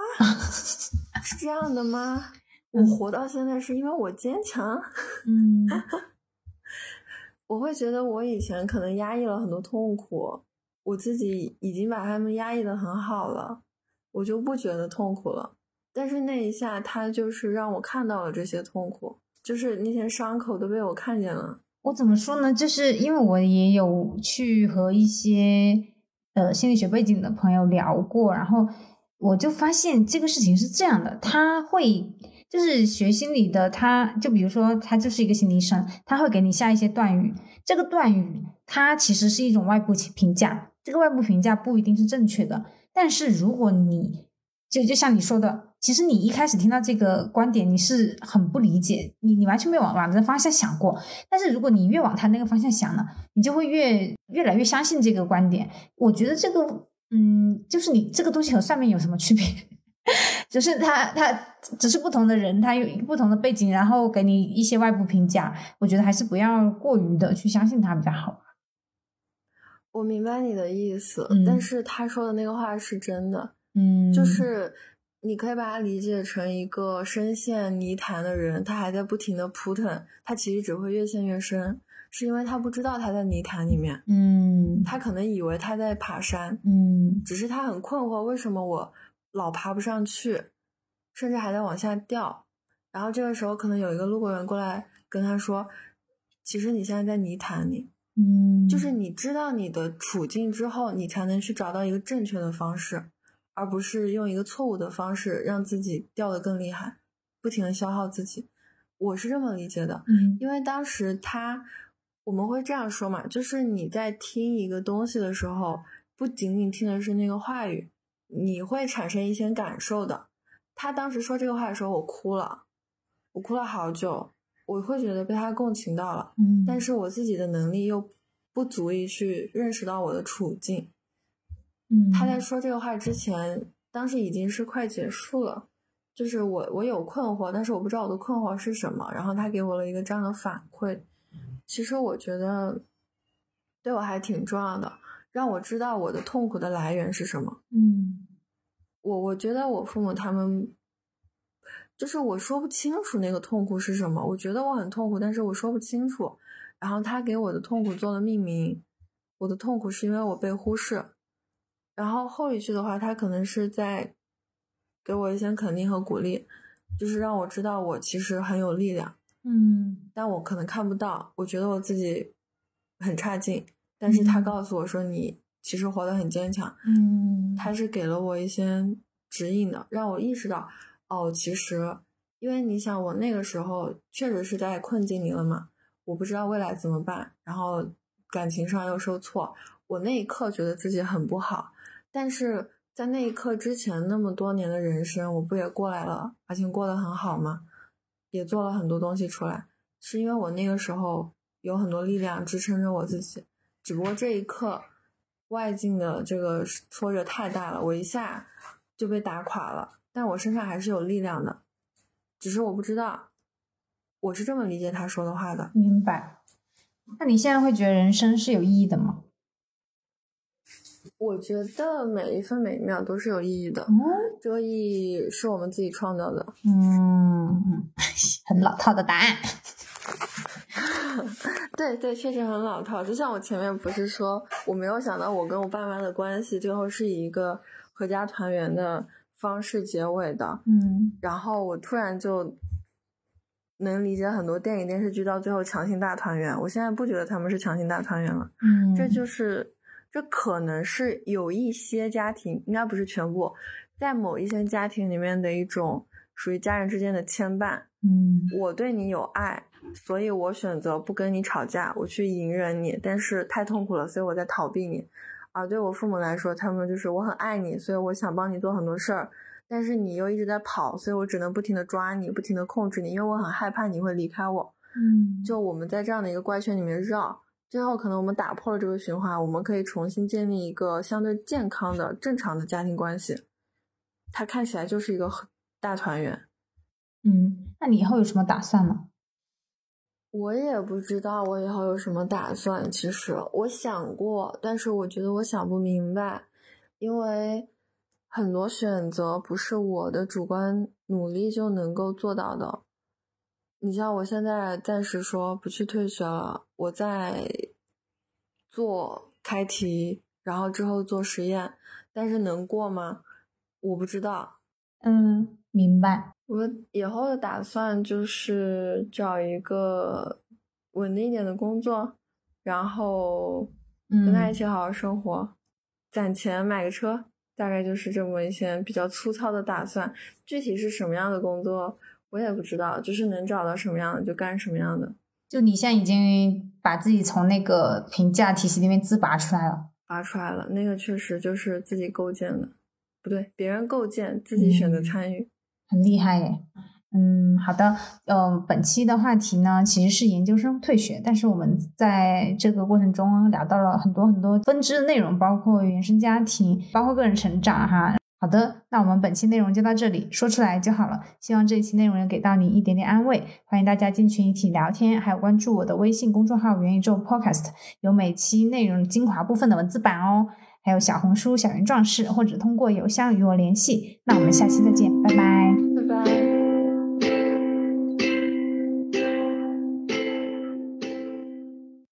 是这样的吗？我活到现在是因为我坚强。嗯，我会觉得我以前可能压抑了很多痛苦，我自己已经把他们压抑的很好了，我就不觉得痛苦了。但是那一下，他就是让我看到了这些痛苦，就是那些伤口都被我看见了。我怎么说呢？就是因为我也有去和一些呃心理学背景的朋友聊过，然后。我就发现这个事情是这样的，他会就是学心理的，他就比如说他就是一个心理医生，他会给你下一些断语，这个断语它其实是一种外部评价，这个外部评价不一定是正确的，但是如果你就就像你说的，其实你一开始听到这个观点，你是很不理解，你你完全没有往往这个方向想过，但是如果你越往他那个方向想呢，你就会越越来越相信这个观点。我觉得这个。嗯，就是你这个东西和上面有什么区别？只是他他只是不同的人，他有不同的背景，然后给你一些外部评价。我觉得还是不要过于的去相信他比较好。我明白你的意思，但是他说的那个话是真的。嗯，就是你可以把它理解成一个深陷泥潭的人，他还在不停的扑腾，他其实只会越陷越深。是因为他不知道他在泥潭里面，嗯，他可能以为他在爬山，嗯，只是他很困惑，为什么我老爬不上去，甚至还在往下掉。然后这个时候，可能有一个路过人过来跟他说：“其实你现在在泥潭里，嗯，就是你知道你的处境之后，你才能去找到一个正确的方式，而不是用一个错误的方式让自己掉得更厉害，不停的消耗自己。”我是这么理解的，嗯，因为当时他。我们会这样说嘛，就是你在听一个东西的时候，不仅仅听的是那个话语，你会产生一些感受的。他当时说这个话的时候，我哭了，我哭了好久，我会觉得被他共情到了，嗯，但是我自己的能力又不足以去认识到我的处境。嗯，他在说这个话之前，当时已经是快结束了，就是我我有困惑，但是我不知道我的困惑是什么，然后他给我了一个这样的反馈。其实我觉得对我还挺重要的，让我知道我的痛苦的来源是什么。嗯，我我觉得我父母他们就是我说不清楚那个痛苦是什么。我觉得我很痛苦，但是我说不清楚。然后他给我的痛苦做了命名，我的痛苦是因为我被忽视。然后后一句的话，他可能是在给我一些肯定和鼓励，就是让我知道我其实很有力量。嗯，但我可能看不到，我觉得我自己很差劲，但是他告诉我说你其实活得很坚强，嗯，他是给了我一些指引的，让我意识到，哦，其实因为你想我那个时候确实是在困境里了嘛，我不知道未来怎么办，然后感情上又受挫，我那一刻觉得自己很不好，但是在那一刻之前那么多年的人生，我不也过来了，而且过得很好吗？也做了很多东西出来，是因为我那个时候有很多力量支撑着我自己。只不过这一刻，外境的这个挫折太大了，我一下就被打垮了。但我身上还是有力量的，只是我不知道。我是这么理解他说的话的。明白。那你现在会觉得人生是有意义的吗？我觉得每一分每一秒都是有意义的，嗯这个意义是我们自己创造的。嗯，很老套的答案。对对，确实很老套。就像我前面不是说，我没有想到我跟我爸妈的关系最后是以一个合家团圆的方式结尾的。嗯，然后我突然就能理解很多电影电视剧到最后强行大团圆。我现在不觉得他们是强行大团圆了。嗯，这就是。这可能是有一些家庭，应该不是全部，在某一些家庭里面的一种属于家人之间的牵绊。嗯，我对你有爱，所以我选择不跟你吵架，我去隐忍你，但是太痛苦了，所以我在逃避你。而对我父母来说，他们就是我很爱你，所以我想帮你做很多事儿，但是你又一直在跑，所以我只能不停的抓你，不停的控制你，因为我很害怕你会离开我。嗯，就我们在这样的一个怪圈里面绕。最后，可能我们打破了这个循环，我们可以重新建立一个相对健康的、正常的家庭关系。它看起来就是一个大团圆。嗯，那你以后有什么打算吗？我也不知道我以后有什么打算。其实我想过，但是我觉得我想不明白，因为很多选择不是我的主观努力就能够做到的。你像我现在暂时说不去退学了，我在做开题，然后之后做实验，但是能过吗？我不知道。嗯，明白。我以后的打算就是找一个稳定一点的工作，然后跟他一起好好生活，攒钱买个车，大概就是这么一些比较粗糙的打算。具体是什么样的工作，我也不知道，就是能找到什么样的就干什么样的。就你现在已经把自己从那个评价体系里面自拔出来了，拔出来了。那个确实就是自己构建的，不对，别人构建，自己选择参与，很厉害耶。嗯，好的。呃，本期的话题呢，其实是研究生退学，但是我们在这个过程中聊到了很多很多分支的内容，包括原生家庭，包括个人成长，哈。好的，那我们本期内容就到这里，说出来就好了。希望这一期内容能给到你一点点安慰。欢迎大家进群一起聊天，还有关注我的微信公众号“元宇宙 Podcast”，有每期内容精华部分的文字版哦。还有小红书“小圆壮士”，或者通过邮箱与我联系。那我们下期再见，拜拜，拜拜。